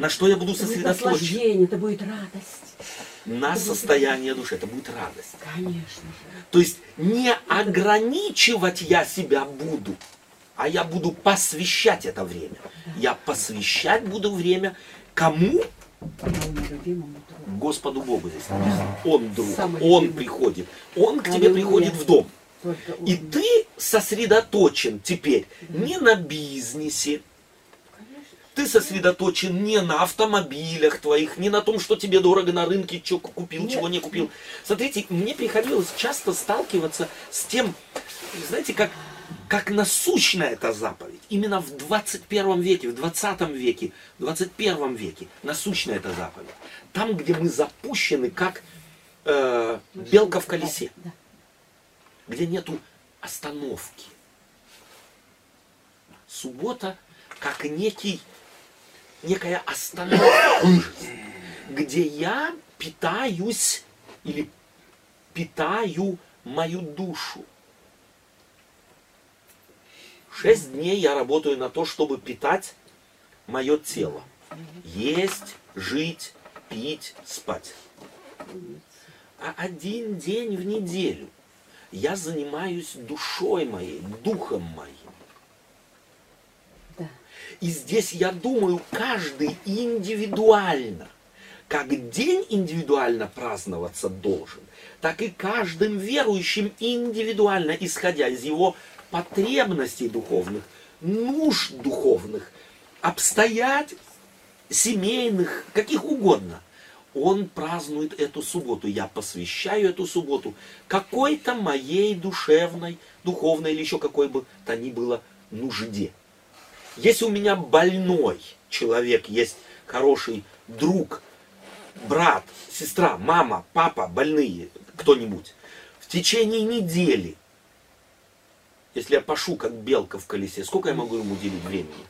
На что я буду Это будет сосредоточен? наслаждение, это будет радость. На состояние души. Это будет радость. Конечно же. То есть не ограничивать я себя буду, а я буду посвящать это время. Я посвящать буду время кому? Господу Богу здесь написано. Он друг, Самый Он любимый. приходит. Он к тебе приходит в дом. И ты сосредоточен теперь не на бизнесе, ты сосредоточен не на автомобилях твоих, не на том, что тебе дорого на рынке, что купил, Нет. чего не купил. Смотрите, мне приходилось часто сталкиваться с тем, знаете, как, как насущная эта заповедь. Именно в 21 веке, в 20 веке, в 21 веке насущная эта заповедь. Там, где мы запущены, как э, белка в колесе где нету остановки. Суббота как некий, некая остановка где я питаюсь или питаю мою душу. Шесть дней я работаю на то, чтобы питать мое тело. Есть, жить, пить, спать. А один день в неделю я занимаюсь душой моей, духом моим. И здесь я думаю, каждый индивидуально, как день индивидуально праздноваться должен, так и каждым верующим индивидуально, исходя из его потребностей духовных, нужд духовных, обстоятельств, семейных, каких угодно. Он празднует эту субботу. Я посвящаю эту субботу какой-то моей душевной, духовной или еще какой бы то ни было нужде. Если у меня больной человек, есть хороший друг, брат, сестра, мама, папа, больные, кто-нибудь, в течение недели, если я пашу как белка в колесе, сколько я могу ему уделить времени?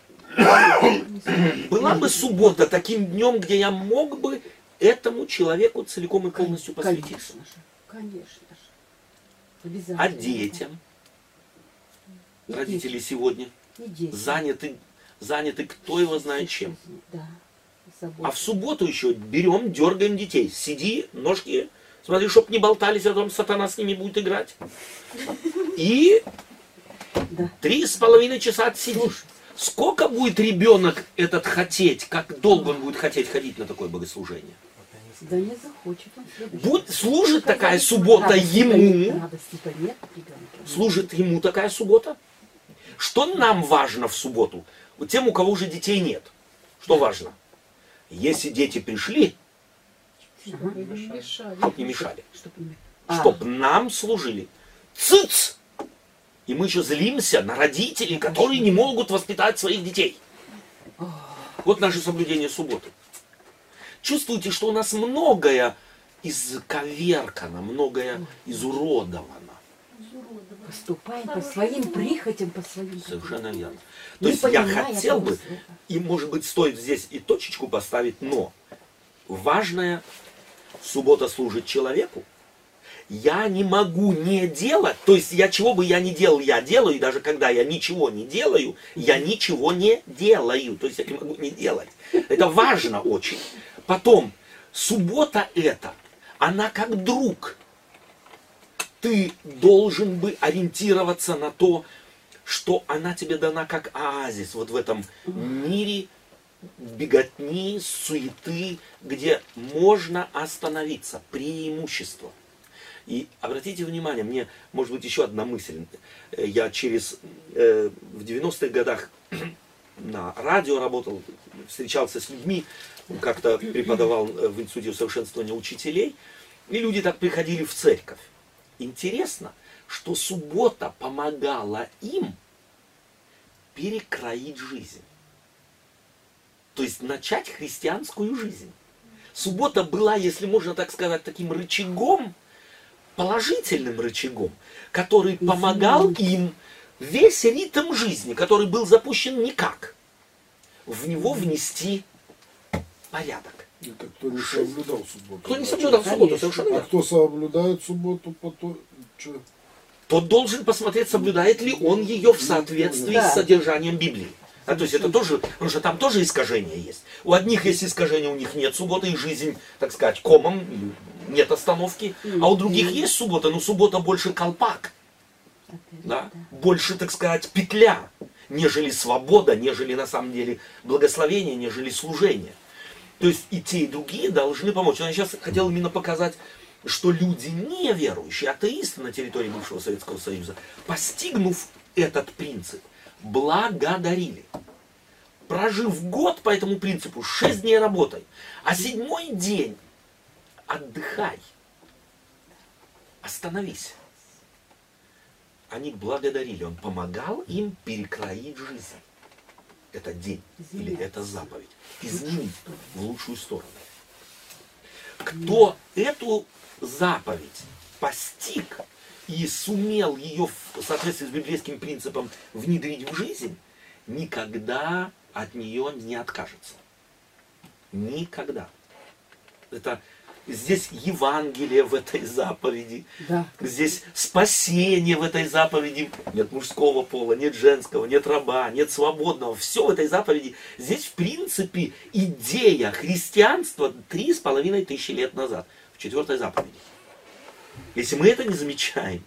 Была бы суббота таким днем, где я мог бы этому человеку целиком и полностью посвятиться. Конечно же. Конечно же. А детям? Родители сегодня. Заняты, заняты кто его знает чем. Да. А в субботу еще берем, дергаем детей. Сиди, ножки, смотри, чтоб не болтались, а потом сатана с ними будет играть. И три с половиной часа отсидишь. Сколько будет ребенок этот хотеть, как долго он будет хотеть ходить на такое богослужение? Да не захочет он. Будь, служит такая суббота ему, ребенка. служит ему такая суббота? Что нам важно в субботу? Вот Тем, у кого уже детей нет. Что важно? Если дети пришли, Ага. Мешали. чтоб не мешали. Чтоб не- А, Чтоб нам служили. Цыц! И мы еще злимся на родителей, которые не могут воспитать своих детей. Вот наше соблюдение субботы. Чувствуете, что у нас многое изковеркано, многое изуродовано. Поступаем по своим прихотям, по своим... Совершенно верно. То Не есть я хотел бы, и может быть стоит здесь и точечку поставить, но важная суббота служит человеку. Я не могу не делать, то есть я чего бы я ни делал, я делаю, и даже когда я ничего не делаю, я ничего не делаю, то есть я не могу не делать. Это важно очень. Потом, суббота это, она как друг. Ты должен бы ориентироваться на то, что она тебе дана как оазис вот в этом мире беготни, суеты, где можно остановиться, преимущество. И обратите внимание, мне, может быть, еще одна мысль. Я через, э, в 90-х годах на радио работал, встречался с людьми, как-то преподавал э, в Институте усовершенствования учителей, и люди так приходили в церковь. Интересно, что суббота помогала им перекроить жизнь. То есть начать христианскую жизнь. Суббота была, если можно так сказать, таким рычагом, положительным рычагом, который помогал им весь ритм жизни, который был запущен никак, в него внести порядок. Это кто не соблюдал субботу. Кто не значит. соблюдал субботу, Конечно. совершенно А верно. кто соблюдает субботу, потом... Чё? Тот должен посмотреть, соблюдает ли он ее в соответствии Да. с содержанием Библии. А то есть это тоже, потому что там тоже искажения есть. У одних есть искажения, у них нет субботы, и жизнь, так сказать, комом, нет остановки. А у других есть суббота, но суббота больше колпак. Да? Больше, так сказать, петля, нежели свобода, нежели на самом деле благословение, нежели служение. То есть и те, и другие должны помочь. Я сейчас хотел именно показать, что люди неверующие, атеисты на территории бывшего Советского Союза, постигнув этот принцип, благодарили. Прожив год по этому принципу, 6 дней работай, а седьмой день отдыхай, остановись. Они благодарили, он помогал им перекроить жизнь. Это день или это заповедь. Изменить в лучшую сторону. Кто эту заповедь постиг и сумел ее в соответствии с библейским принципом внедрить в жизнь, никогда от нее не откажется. Никогда. Это здесь Евангелие в этой заповеди, Да. Здесь спасение в этой заповеди. Нет мужского пола, нет женского, нет раба, нет свободного. Все в этой заповеди. Здесь, в принципе, идея христианства три с половиной тысячи лет назад. В четвертой заповеди. Если мы это не замечаем,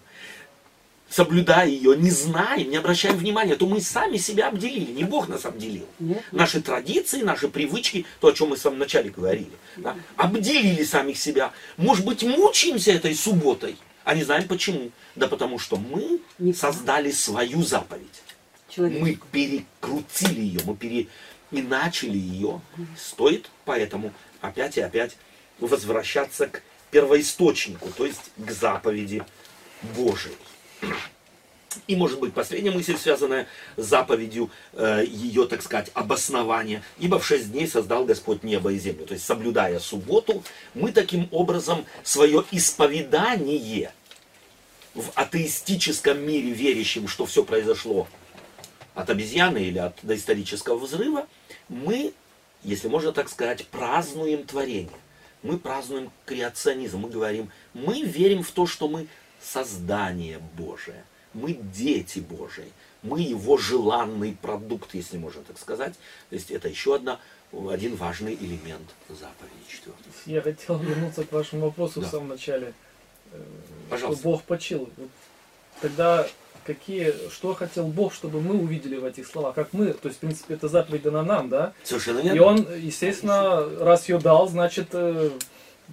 соблюдая ее, не знаем, не обращаем внимания, то мы сами себя обделили. Не Бог нас обделил. Нет. Наши традиции, наши привычки, то, о чем мы в самом начале говорили, да, обделили самих себя. Может быть, мучаемся этой субботой, а не знаем почему. Да потому что мы Не создали свою заповедь. Человек. Мы перекрутили ее, мы переиначили ее. Стоит поэтому опять и опять возвращаться к первоисточнику, то есть к заповеди Божией. И, может быть, последняя мысль, связанная с заповедью э, ее, так сказать, обоснования. Ибо в шесть дней создал Господь небо и землю. То есть, соблюдая субботу, мы таким образом свое исповедание в атеистическом мире, верящем, что все произошло от обезьяны или от доисторического взрыва, мы, если можно так сказать, празднуем творение. Мы празднуем креационизм. Мы говорим, мы верим в то, что мы создание Божие. Мы дети Божии. Мы его желанный продукт, если можно так сказать. То есть это еще одна, один важный элемент заповеди четвертой. Я хотел вернуться к вашему вопросу Да. в самом начале. Э, Пожалуйста. Что Бог почил. Тогда какие, что хотел Бог, чтобы мы увидели в этих словах? Как мы, то есть, в принципе, это заповедь дана нам, да? Совершенно И верно. он, естественно, раз ее дал, значит, э,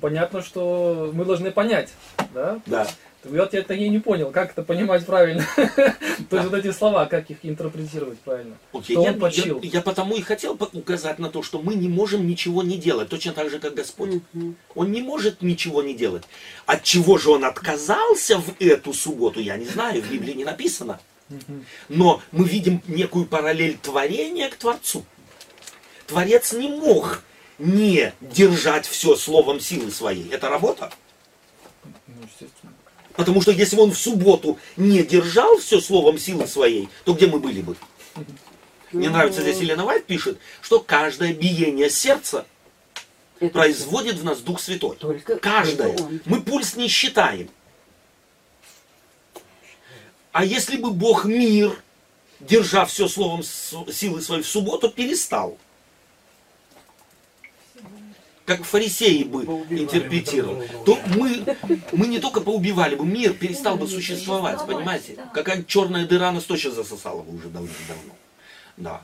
понятно, что мы должны понять, да? Да. Вот я это и не понял, как это понимать правильно. То есть вот эти слова, как их интерпретировать правильно. Я, он почил. я- я потому и хотел указать на то, что мы не можем ничего не делать, точно так же, как Господь. Он не может ничего не делать. От чего же он отказался в эту субботу, я не знаю, в Библии не написано. Но мы видим некую параллель творения к Творцу. Творец не мог не держать все словом силы своей. Это работа. Ну, естественно. Потому что если бы он в субботу не держал все словом силы своей, то где мы были бы? Мне нравится здесь Елена Вайт пишет, что каждое биение сердца Это производит в нас Дух Святой. Только- Каждое. только он. Мы пульс не считаем. А если бы Бог мир, держа все словом силы своей в субботу, перестал? Как фарисеи бы друг то мы, мы не только поубивали бы, мир перестал бы существовать, понимаете? Какая черная дыра нас точно засосала бы уже давно-давно. Да.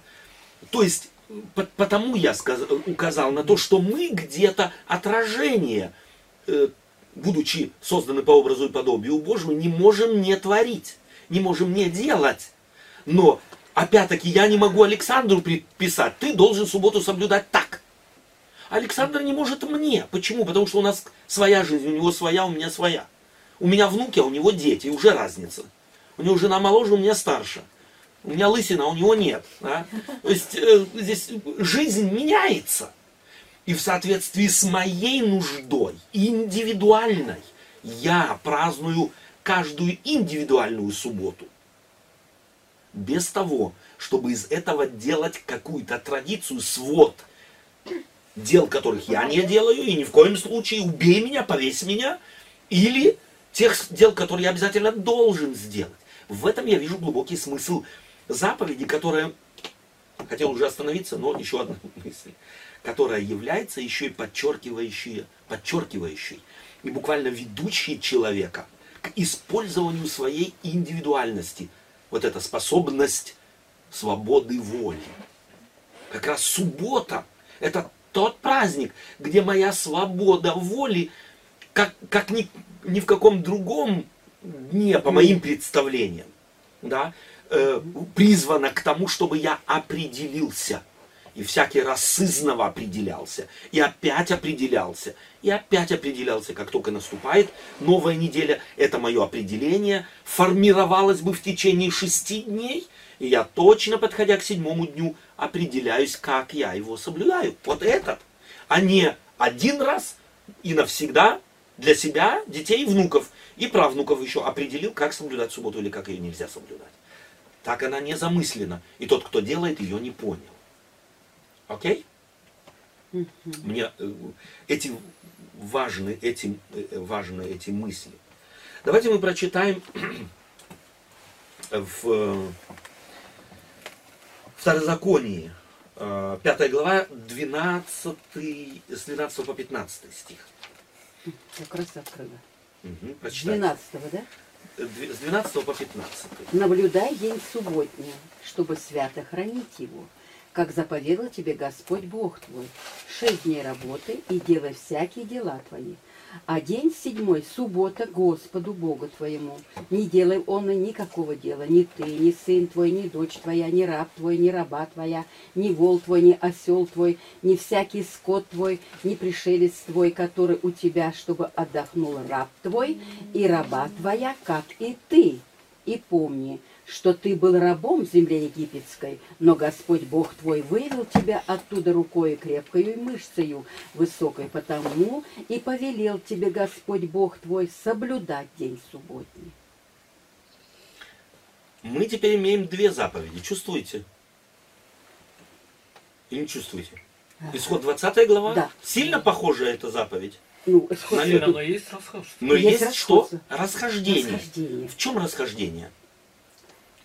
То есть, по- потому я сказ- указал на то, что мы где-то отражение, э, будучи созданы по образу и подобию Божьему, не можем не творить, не можем не делать. Но, опять-таки, я не могу Александру приписать, ты должен субботу соблюдать так. Александр не может мне. Почему? Потому что у нас своя жизнь, у него своя, у меня своя. У меня внуки, а у него дети, уже разница. У него жена моложе, у меня старше. У меня лысина, а у него нет. да. То есть э, здесь жизнь меняется. И в соответствии с моей нуждой, индивидуальной, я праздную каждую индивидуальную субботу. Без того, чтобы из этого делать какую-то традицию, свод дел, которых я не делаю, и ни в коем случае убей меня, повесь меня, или тех дел, которые я обязательно должен сделать. В этом я вижу глубокий смысл заповеди, которая, хотел уже остановиться, но еще одна мысль, которая является еще и подчеркивающей, подчеркивающей и буквально ведущей человека к использованию своей индивидуальности. Вот эта способность свободы воли. Как раз суббота – это тот праздник, где моя свобода воли, как, как ни, ни в каком другом дне, по моим представлениям, да, э, призвана к тому, чтобы я определился. И всякий раз сызново определялся. И опять определялся. И опять определялся. Как только наступает новая неделя, это мое определение формировалось бы в течение шести дней. И я точно, подходя к седьмому дню, определяюсь, как я его соблюдаю. Вот этот. А не один раз и навсегда для себя, детей внуков. И правнуков еще определил, как соблюдать субботу или как ее нельзя соблюдать. Так она не замыслена. И тот, кто делает, ее не понял. Окей? Мне э, эти важны, эти, э, важны эти мысли. Давайте мы прочитаем в э, Второзаконии, э, 5 глава, 12, с 12 по 15 стих. Как раз открыла. Прочитайте. 12 да? Э, С 12 по 15. Наблюдай день субботний, чтобы свято хранить его, как заповедал тебе Господь Бог твой. Шесть дней работы и делай всякие дела твои. А день седьмой, суббота Господу Богу твоему. Не делай он никакого дела, ни ты, ни сын твой, ни дочь твоя, ни раб твой, ни раба твоя, ни вол твой, ни осел твой, ни всякий скот твой, ни пришелец твой, который у тебя, чтобы отдохнул раб твой и раба твоя, как и ты. И помни, что ты был рабом в земле египетской, но Господь Бог твой вывел тебя оттуда рукой крепкою и мышцею высокой, потому и повелел тебе Господь Бог твой соблюдать день субботний. Мы теперь имеем две заповеди. Чувствуете? Или не чувствуете? Исход 20 глава? Да. Сильно похожа эта заповедь? Ну, исход Наверное, но есть расхождение. Но Есть есть, что? расходы. Расхождение. расхождение. В чем расхождение?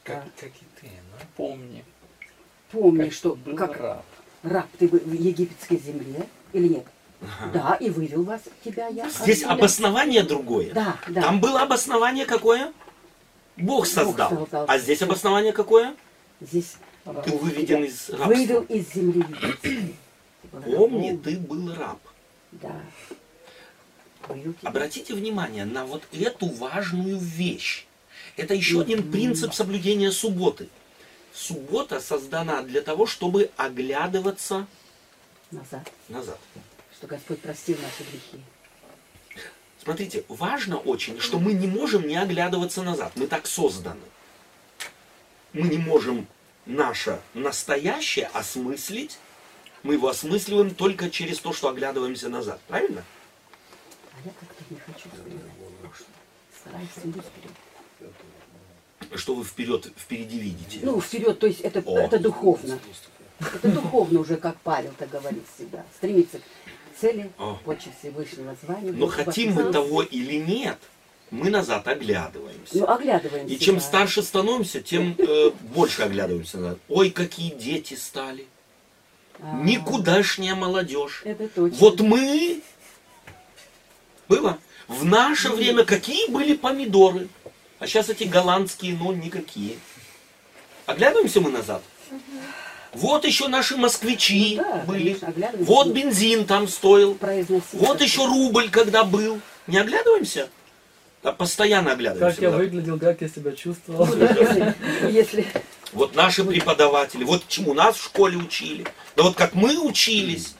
Как, Да. как и ты, ну. Помни, Помни, как что был как раб. раб ты в в египетской земле или нет? Да, и вывел вас тебя я. Здесь оттуда. обоснование другое. Да, да. Там было обоснование какое? Бог создал. создал. А здесь обоснование какое? Здесь Ты выведен из рабства. вывел из земли египетской. Был Помни, ты был раб. Да. Обратите внимание на вот эту важную вещь. Это еще один принцип соблюдения субботы. Суббота создана для того, чтобы оглядываться назад, назад. что Господь простил наши грехи. Смотрите, важно очень, что мы не можем не оглядываться назад. Мы так созданы. Мы не можем наше настоящее осмыслить. Мы его осмысливаем только через то, что оглядываемся назад. Правильно? А я как-то не хочу вспоминать. Старайся, иди вперед. Что вы вперед, впереди видите? Ну, вперед, то есть это, О. это духовно. Это духовно уже, как Павел так говорит всегда. Стремиться к цели, О. почти Всевышнего звания. Но хотим мы того или нет, мы назад оглядываемся. Ну, оглядываемся. И чем да. старше становимся, тем э, больше оглядываемся назад. Ой, какие дети стали. А, Никудашняя молодежь. Это точно. Вот мы... Было? В наше время какие были помидоры? А сейчас эти голландские, ну, никакие. Оглядываемся мы назад. Вот еще наши москвичи Ну да, были. конечно. Вот бензин там стоил. Произносить. Вот еще рубль, когда был. Не оглядываемся? Да, постоянно оглядываемся. Как я назад. выглядел, как я себя чувствовал. Ну, да, если, если Вот наши преподаватели, вот чему нас в школе учили, да вот как мы учились,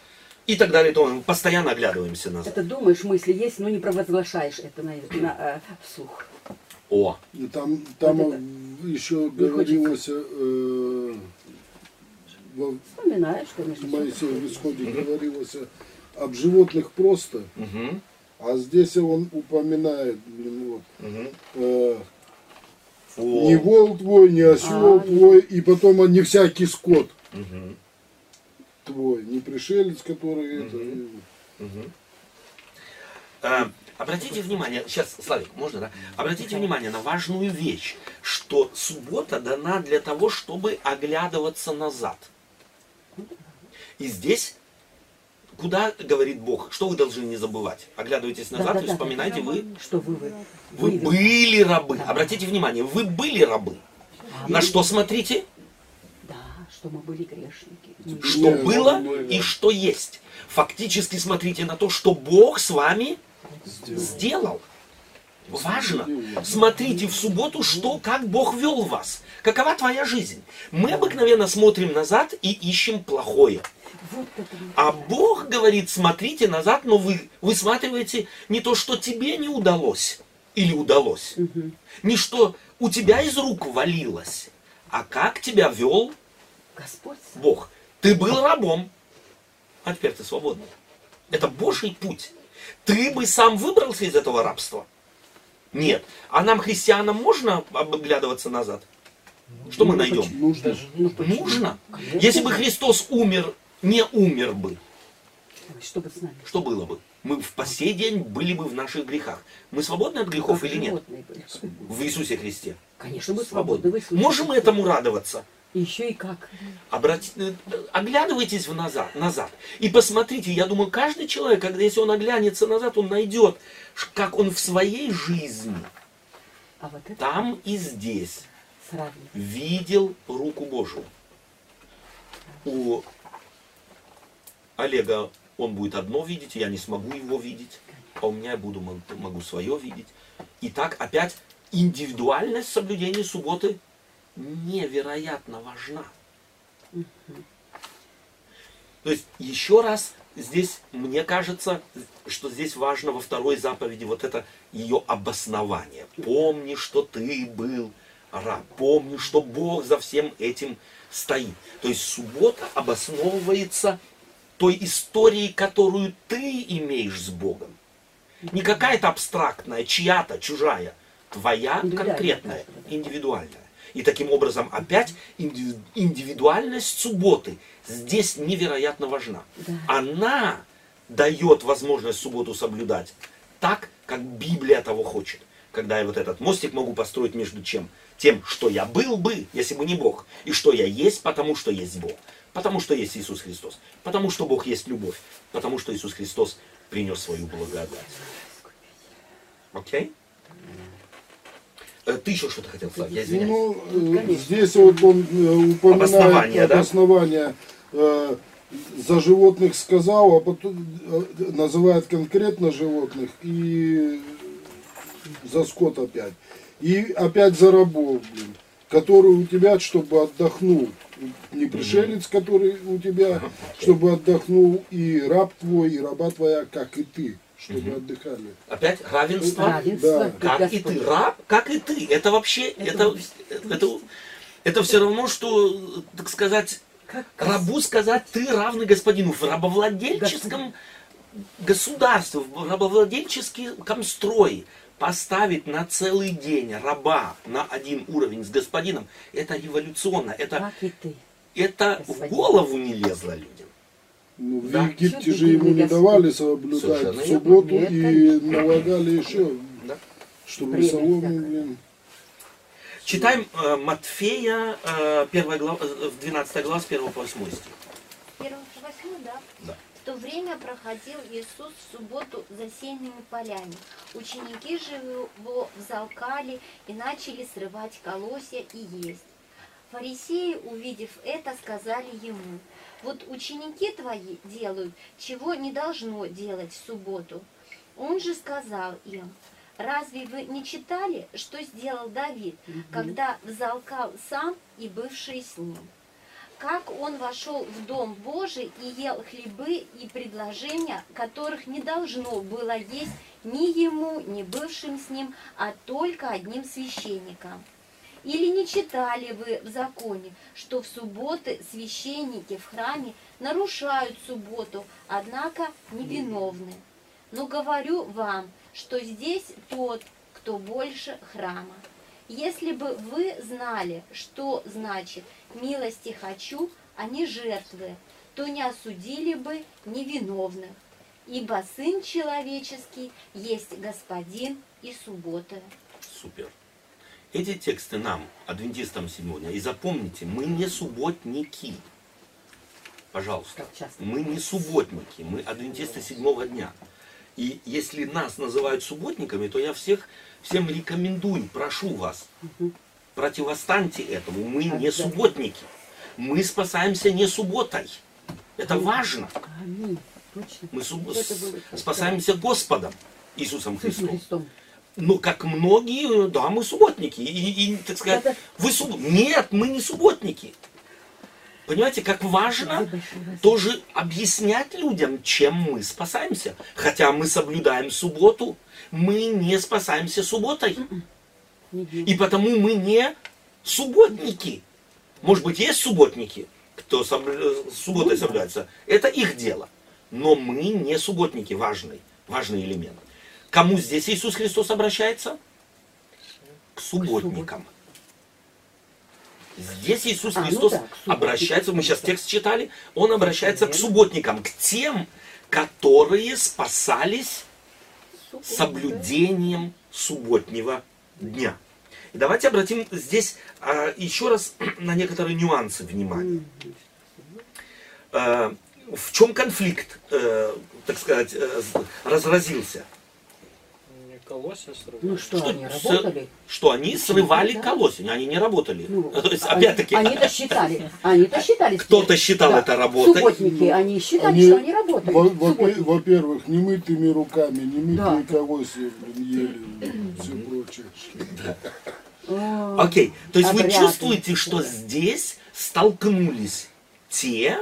и так далее, то мы постоянно оглядываемся назад. это думаешь, мысли есть, но не провозглашаешь это на, на, э, вслух. О, И там, там Вот еще Не хочется. говорилось, э, во Вспоминаешь, конечно. всё. Моисея в исходе говорилось об животных просто, мгм, а здесь он упоминает, блин, вот, мгм. э, О, не вол твой, не осел А, твой, и потом он не всякий скот мгм, твой, не пришелец, который это, мгм. Э, Обратите внимание, сейчас, Славик, можно, да? Обратите внимание на важную вещь, что суббота дана для того, чтобы оглядываться назад. И здесь, куда говорит Бог, что вы должны не забывать? Оглядывайтесь назад и Да-да-да. вспоминайте, вы Что вы, вы, Вы были рабы. Обратите внимание, вы были рабы. На что смотрите? Да, что мы были грешники. Что Нет, было и что есть. Фактически смотрите на то, что Бог с вами сделал. Важно. Смотрите в субботу, что, как Бог вел вас. Какова твоя жизнь? Мы обыкновенно смотрим назад и ищем плохое. А. Бог говорит, смотрите назад, но вы высматриваете не то, что тебе не удалось или удалось, не что у тебя из рук валилось, а как тебя вел Господь. Бог. Ты был рабом, а теперь ты свободный. Это Божий путь. Ты бы сам выбрался из этого рабства? Нет. А нам, христианам, можно обглядываться назад? Что мы найдем? нужно. Ну? Нужно. Конечно. Если бы Христос умер, не умер бы, Что бы с нами? что было бы? Мы в по сей день были бы в наших грехах. Мы свободны от грехов Как или нет? были. В Иисусе Христе. Конечно, мы Свободны. свободны. Можем этому радоваться? Еще и как. Обрати- э, Оглядывайтесь в назад, назад. И посмотрите, я думаю, каждый человек, когда если он оглянется назад, он найдет, как он в своей жизни, А вот это там и здесь, сравнивать. видел руку Божию. У Олега он будет одно видеть, я не смогу его видеть, а у меня я буду, мог- могу свое видеть. И так опять индивидуальность соблюдения субботы невероятно важна. То есть, еще раз, здесь, мне кажется, что здесь важно во второй заповеди вот это ее обоснование. Помни, что ты был раб. Помни, что Бог за всем этим стоит. То есть, суббота обосновывается той историей, которую ты имеешь с Богом. Не какая-то абстрактная, чья-то, чужая. Твоя конкретная, индивидуальная. И таким образом опять инди- индивидуальность субботы здесь невероятно важна. Да. Она дает возможность субботу соблюдать так, как Библия того хочет. Когда я вот этот мостик могу построить между чем? Тем, что я был бы, если бы не Бог, и что я есть, потому что есть Бог. Потому что есть Иисус Христос. Потому что Бог есть любовь. Потому что Иисус Христос принес свою благодать. Окей? Э, Ты еще что-то хотел сказать? Я извиняюсь. Ну, э, Конечно. здесь вот он э, упоминает Обоснование, да? обоснование, э, за животных сказал, а потом э, называет конкретно животных и за скот опять. И опять за рабов, блин, который у тебя, чтобы отдохнул. Не пришелец, который у тебя, чтобы отдохнул, и раб твой, и раба твоя, как и ты, чтобы отдыхали. Опять равенство. Равенство. Да. Как и ты, раб, как и ты. Это вообще, это, это, это, все равно, что, так сказать, Как рабу сказать, ты равный господину. В рабовладельческом государстве, в рабовладельческом строе поставить на целый день раба на один уровень с господином, это революционно, это, Как и ты. это в голову не лезло людям. Ну, в Да. Египте же ему не давали соблюдать Совершенно верно. субботу Это- и налагали еще, Да. что Время солому, блин. Читаем э, Матфея, э, первая глава, э, 12 глава с 1 по 8 стих. Первый по восьмой, да? Да. В то время проходил Иисус в субботу засеянными полями. Ученики же его взалкали и начали срывать колосья и есть. Фарисеи, увидев это, сказали ему, вот ученики твои делают, чего не должно делать в субботу. Он же сказал им, разве вы не читали, что сделал Давид, когда взалкал сам и бывшие с ним? как он вошел в Дом Божий и ел хлебы и предложения, которых не должно было есть ни ему, ни бывшим с ним, а только одним священникам. Или не читали вы в законе, что в субботы священники в храме нарушают субботу, однако невиновны? Но говорю вам, что здесь тот, кто больше храма. Если бы вы знали, что значит «милости хочу, а не жертвы», то не осудили бы невиновных. Ибо Сын Человеческий есть Господин и суббота. Супер. Эти тексты нам, адвентистам сегодня, и запомните, мы не субботники. Пожалуйста. Мы не субботники, мы адвентисты седьмого дня. И если нас называют субботниками, то я всех, всем рекомендую, прошу вас, противостаньте этому. Мы не субботники. Мы спасаемся не субботой. Это важно. Аминь. Точно. Мы суб- спасаемся Господом Иисусом С Иисусом Христом. Христом. Ну, как многие, да, мы субботники. И, и, так сказать, Это- вы суб... Нет, мы не субботники. Понимаете, как важно тоже объяснять людям, чем мы спасаемся. Хотя мы соблюдаем субботу, мы не спасаемся субботой. Делай. И потому мы не субботники. Может быть, есть субботники, кто соблю- Ну субботой соблюдается. Это их дело. Но мы не субботники. Важный, важный элемент. Кому здесь Иисус Христос обращается? К субботникам. Здесь Иисус А, ну Христос да, обращается, мы сейчас текст читали, Он обращается к субботникам, к тем, которые спасались соблюдением субботнего дня. И давайте обратим здесь а, еще раз на некоторые нюансы внимания. А, в чем конфликт, э, так сказать, э, разразился? Колосья срывать. Ну что, Что, они с- работали? Что они срывали Да. колосень, они не работали. Ну, То есть, они- опять-таки, Они-то считали. Они-то считали. Кто-то считал это работой. Субботники, они считали, Они- что они работали. Во- во- Субботники. Во-первых, немытыми руками, немытые Да. колосья, блин, ели, все прочее. Окей, то есть вы чувствуете, что здесь столкнулись те,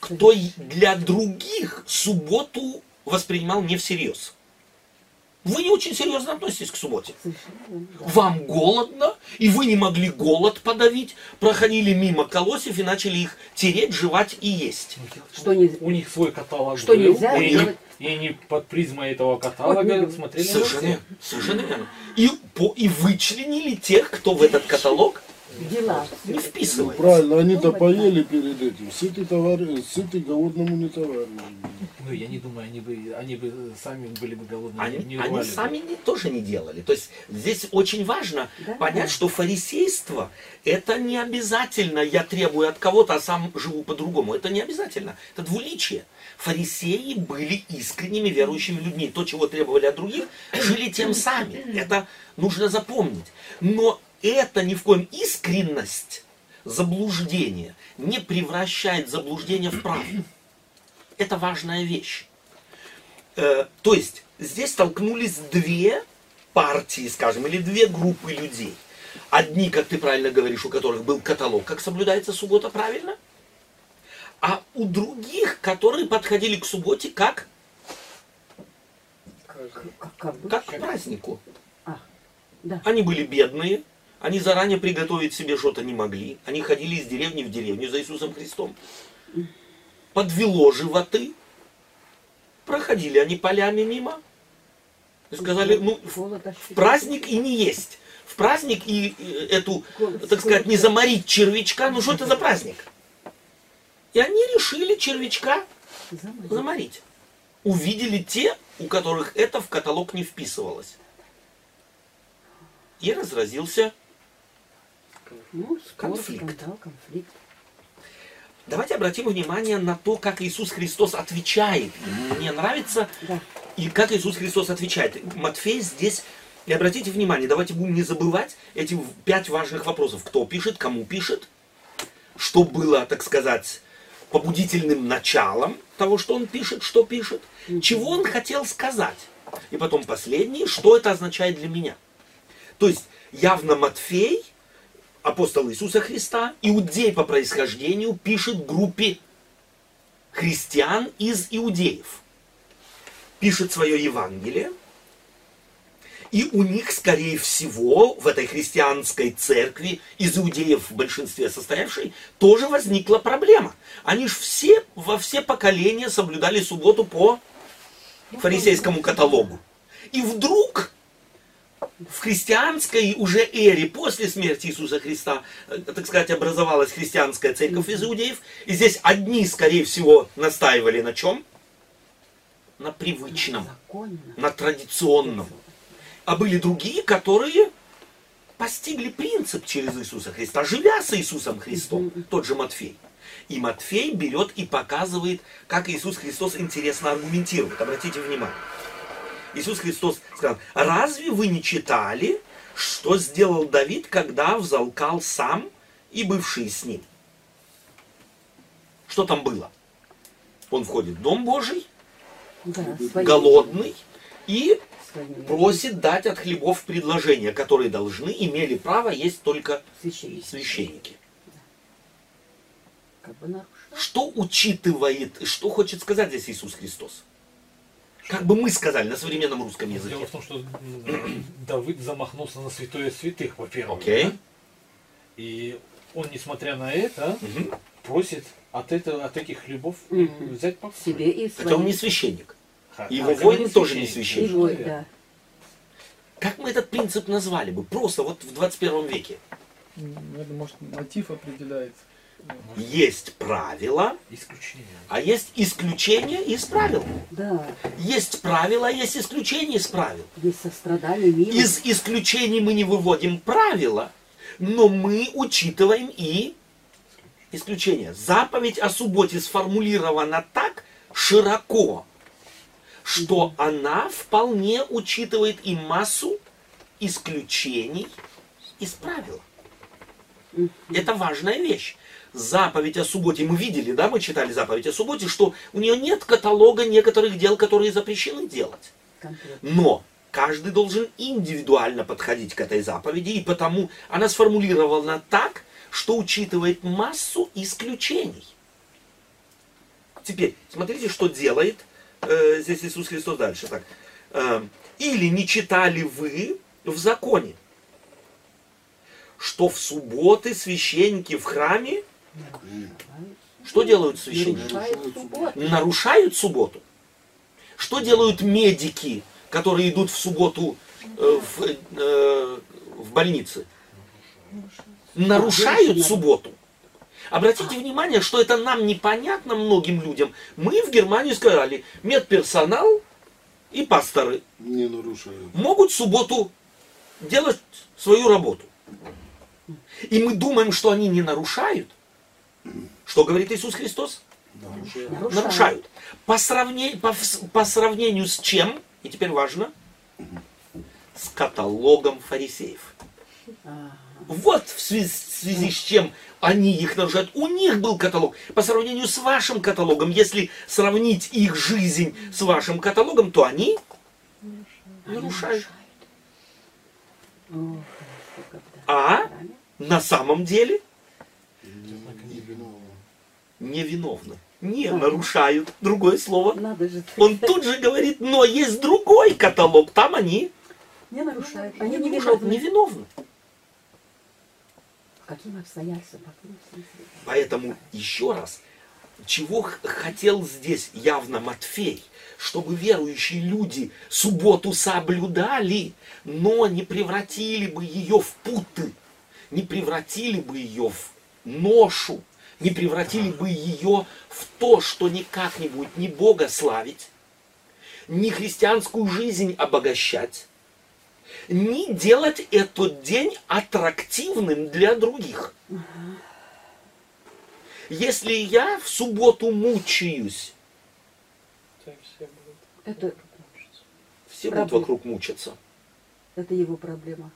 кто для других субботу воспринимал не всерьез. Вы не очень серьезно относитесь к субботе. Вам голодно, и вы не могли голод подавить, проходили мимо колосьев и начали их тереть, жевать и есть. Что не... У них свой каталог Что был, нельзя и, делать? и они под призмой этого каталога Ой, смотрели на Совершенно, совершенно верно. И, по, и вычленили тех, кто в этот каталог Дела. не вписывается. Правильно, они-то поели перед этим. Сытый, товар... Сытый голодному не товарищ. Ну, я не думаю, они бы, они бы сами были бы голодны. Они, не они сами не- тоже не делали. То есть здесь очень важно Да. понять, что фарисейство это не обязательно я требую от кого-то, а сам живу по-другому. Это не обязательно. Это двуличие. Фарисеи были искренними верующими людьми. То, чего требовали от других, жили тем сами. Это нужно запомнить. Но это ни в коем искренность заблуждения не превращает заблуждение в правду. Это важная вещь. Э, то есть здесь столкнулись две партии, скажем, или две группы людей. Одни, как ты правильно говоришь, у которых был каталог, как соблюдается суббота правильно, а у других, которые подходили к субботе как, Как, как как к празднику. А, да. Они были бедные, они заранее приготовить себе что-то не могли. Они ходили из деревни в деревню за Иисусом Христом. Подвело животы. Проходили они полями мимо. И сказали, ну, в праздник и не есть. В праздник и эту, так сказать, не заморить червячка. Ну что это за праздник? И они решили червячка заморить. Увидели те, у которых это в каталог не вписывалось. И разразился. Ну, спор, Конфликт. скандал, конфликт. Давайте обратим внимание на то, как Иисус Христос отвечает. Мне нравится, Да. и как Иисус Христос отвечает. Матфей здесь, и обратите внимание, давайте будем не забывать эти пять важных вопросов. Кто пишет, кому пишет, что было, так сказать, побудительным началом того, что он пишет, что пишет, чего он хотел сказать. И потом последний, что это означает для меня. То есть явно Матфей, апостол Иисуса Христа, иудей по происхождению, пишет группе христиан из иудеев. Пишет свое Евангелие, и у них, скорее всего, в этой христианской церкви, из иудеев в большинстве состоявшей, тоже возникла проблема. Они же все, во все поколения соблюдали субботу по фарисейскому каталогу. И вдруг в христианской уже эре, после смерти Иисуса Христа, э, так сказать, образовалась христианская церковь из иудеев. И здесь одни, скорее всего, настаивали на чем? На привычном, на традиционном. А были другие, которые постигли принцип через Иисуса Христа, живя с Иисусом Христом, тот же Матфей. И Матфей берет и показывает, как Иисус Христос интересно аргументирует. Обратите внимание. Иисус Христос сказал, разве вы не читали, что сделал Давид, когда взалкал сам и бывшие с ним? Что там было? Он входит в Дом Божий, Да, голодный, и просит дать от хлебов предложения, которые должны, имели право есть только священниками. священники. Как бы. Что учитывает, что хочет сказать здесь Иисус Христос? Как бы мы сказали на современном русском языке. Дело в том, что Давыд замахнулся на святое святых, во-первых. Окей. да? И он, несмотря на это, Мгм. просит от, этого, от этих хлебов Мгм. взять по Себе и Хотя он не своим. священник. Ха- Его а, воин тоже не священник. вот, да. Как мы этот принцип назвали бы? Просто вот в 21 веке. Наверное, может, мотив определяет. Есть правила, а есть исключения из правил. Да. Есть правила, а есть исключения из правил. Есть сострадание, милость. Из исключений мы не выводим правила, но мы учитываем и исключения. Заповедь о субботе сформулирована так широко, что она вполне учитывает и массу исключений из правила. Это важная вещь. Заповедь о субботе, мы видели, да, мы читали заповедь о субботе, что у нее нет каталога некоторых дел, которые запрещены делать. Но каждый должен индивидуально подходить к этой заповеди, и потому она сформулирована так, что учитывает массу исключений. Теперь, смотрите, что делает э, здесь Иисус Христос дальше. Так. Э, Или не читали вы в законе, что в субботы священники в храме, что делают священники? Субботу. нарушают субботу. Что делают медики, которые идут в субботу э, в, э, в больнице? Нарушают субботу. Обратите внимание, что это нам непонятно многим людям. Мы в Германии сказали, медперсонал и пасторы Не нарушают. могут в субботу делать свою работу. И мы думаем, что они не нарушают. Что говорит Иисус Христос? Нарушают. нарушают. По, сравне- по по сравнению с чем, и теперь важно, с каталогом фарисеев. Ага. Вот в связи, в связи с чем они их нарушают. У них был каталог. По сравнению с вашим каталогом, если сравнить их жизнь с вашим каталогом, то они нарушают. А на самом деле. Невиновны. Не нарушают. Другое слово. Надо же. Он тут же говорит, но есть другой каталог, там они Не нарушают. Они не невиновны. По каким обстоятельствам? Поэтому еще раз, чего хотел здесь явно Матфей, чтобы верующие люди субботу соблюдали, но не превратили бы ее в путы, не превратили бы ее в ношу, не превратили бы ее в то, что никак не будет ни Бога славить, ни христианскую жизнь обогащать, ни делать этот день аттрактивным для других. Если я в субботу мучаюсь, все будут. Это, все будут вокруг мучиться. это его проблема.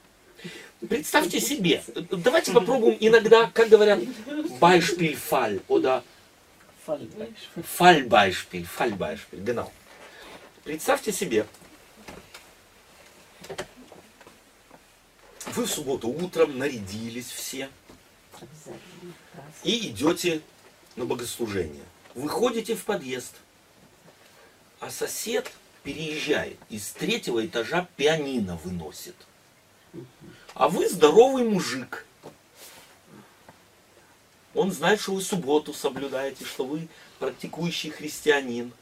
Представьте себе, давайте попробуем иногда, как говорят, Beispielfall oder Fallbeispiel, Fallbeispiel, genau. Представьте себе, вы в субботу утром нарядились все и идете на богослужение. Выходите в подъезд, а сосед переезжает из третьего этажа пианино выносит. А вы здоровый мужик. Он знает, что вы субботу соблюдаете, что вы практикующий христианин.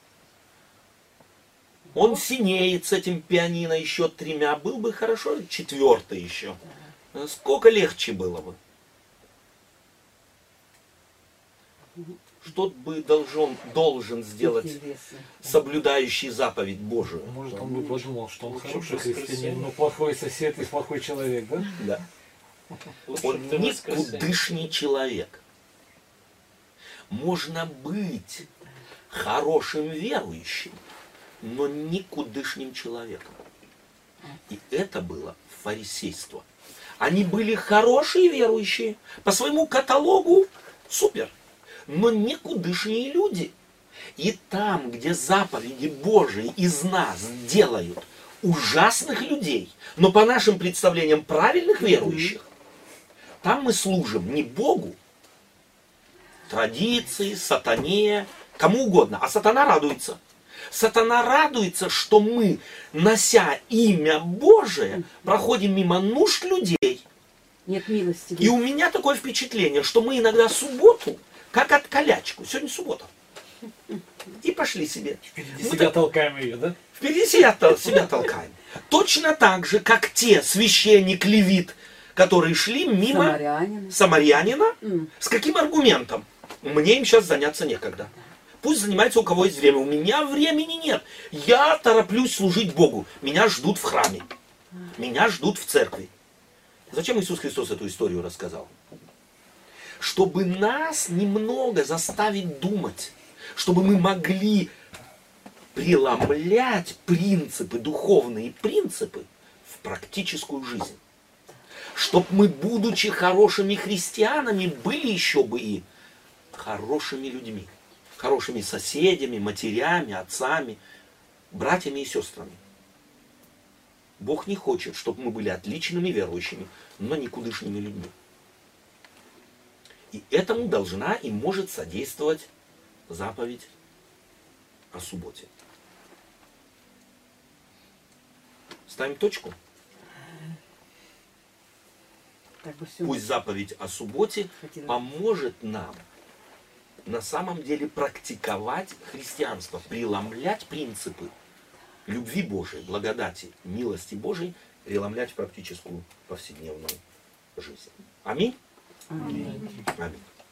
Он синеет с этим пианино еще тремя. Был бы хорошо, четвертый еще. Сколько легче было бы. Что бы должен, должен сделать Интересно. соблюдающий заповедь Божию? Может, он бы подумал, что он Лучше хороший христианин, но плохой сосед и плохой человек, да? Да. Лучше Он никудышний человек. Можно быть хорошим верующим, но никудышним человеком. И это было фарисейство. Они были хорошие верующие, по своему каталогу супер, но никудышние люди. И там, где заповеди Божии из нас делают ужасных людей, но по нашим представлениям правильных верующих, там мы служим не Богу, традиции, сатане, кому угодно. А сатана радуется. Сатана радуется, что мы, нося имя Божие, проходим мимо нужд людей. Нет милости. И у меня такое впечатление, что мы иногда субботу, как от колячку, сегодня суббота, и пошли себе. Впереди Мы себя так- толкаем ее, да? Впереди себя, тол- себя толкаем. Точно так же, как те священник, левит, которые шли мимо Самарянин. самарянина, М. с каким аргументом? Мне им сейчас заняться некогда. Пусть занимается у кого есть время. У меня времени нет. Я тороплюсь служить Богу. Меня ждут в храме. Меня ждут в церкви. Зачем Иисус Христос эту историю рассказал? Чтобы нас немного заставить думать. Чтобы мы могли преломлять принципы, духовные принципы в практическую жизнь. Чтоб мы, будучи хорошими христианами, были еще бы и хорошими людьми. Хорошими соседями, матерями, отцами, братьями и сестрами. Бог не хочет, чтобы мы были отличными верующими, но никудышными людьми. И этому должна и может содействовать заповедь о субботе. Ставим точку. Так бы всё. Пусть заповедь о субботе Хотела. поможет нам на самом деле практиковать христианство, преломлять принципы любви Божией, благодати, милости Божией, преломлять в практическую повседневную жизнь. Аминь? Аминь. Аминь.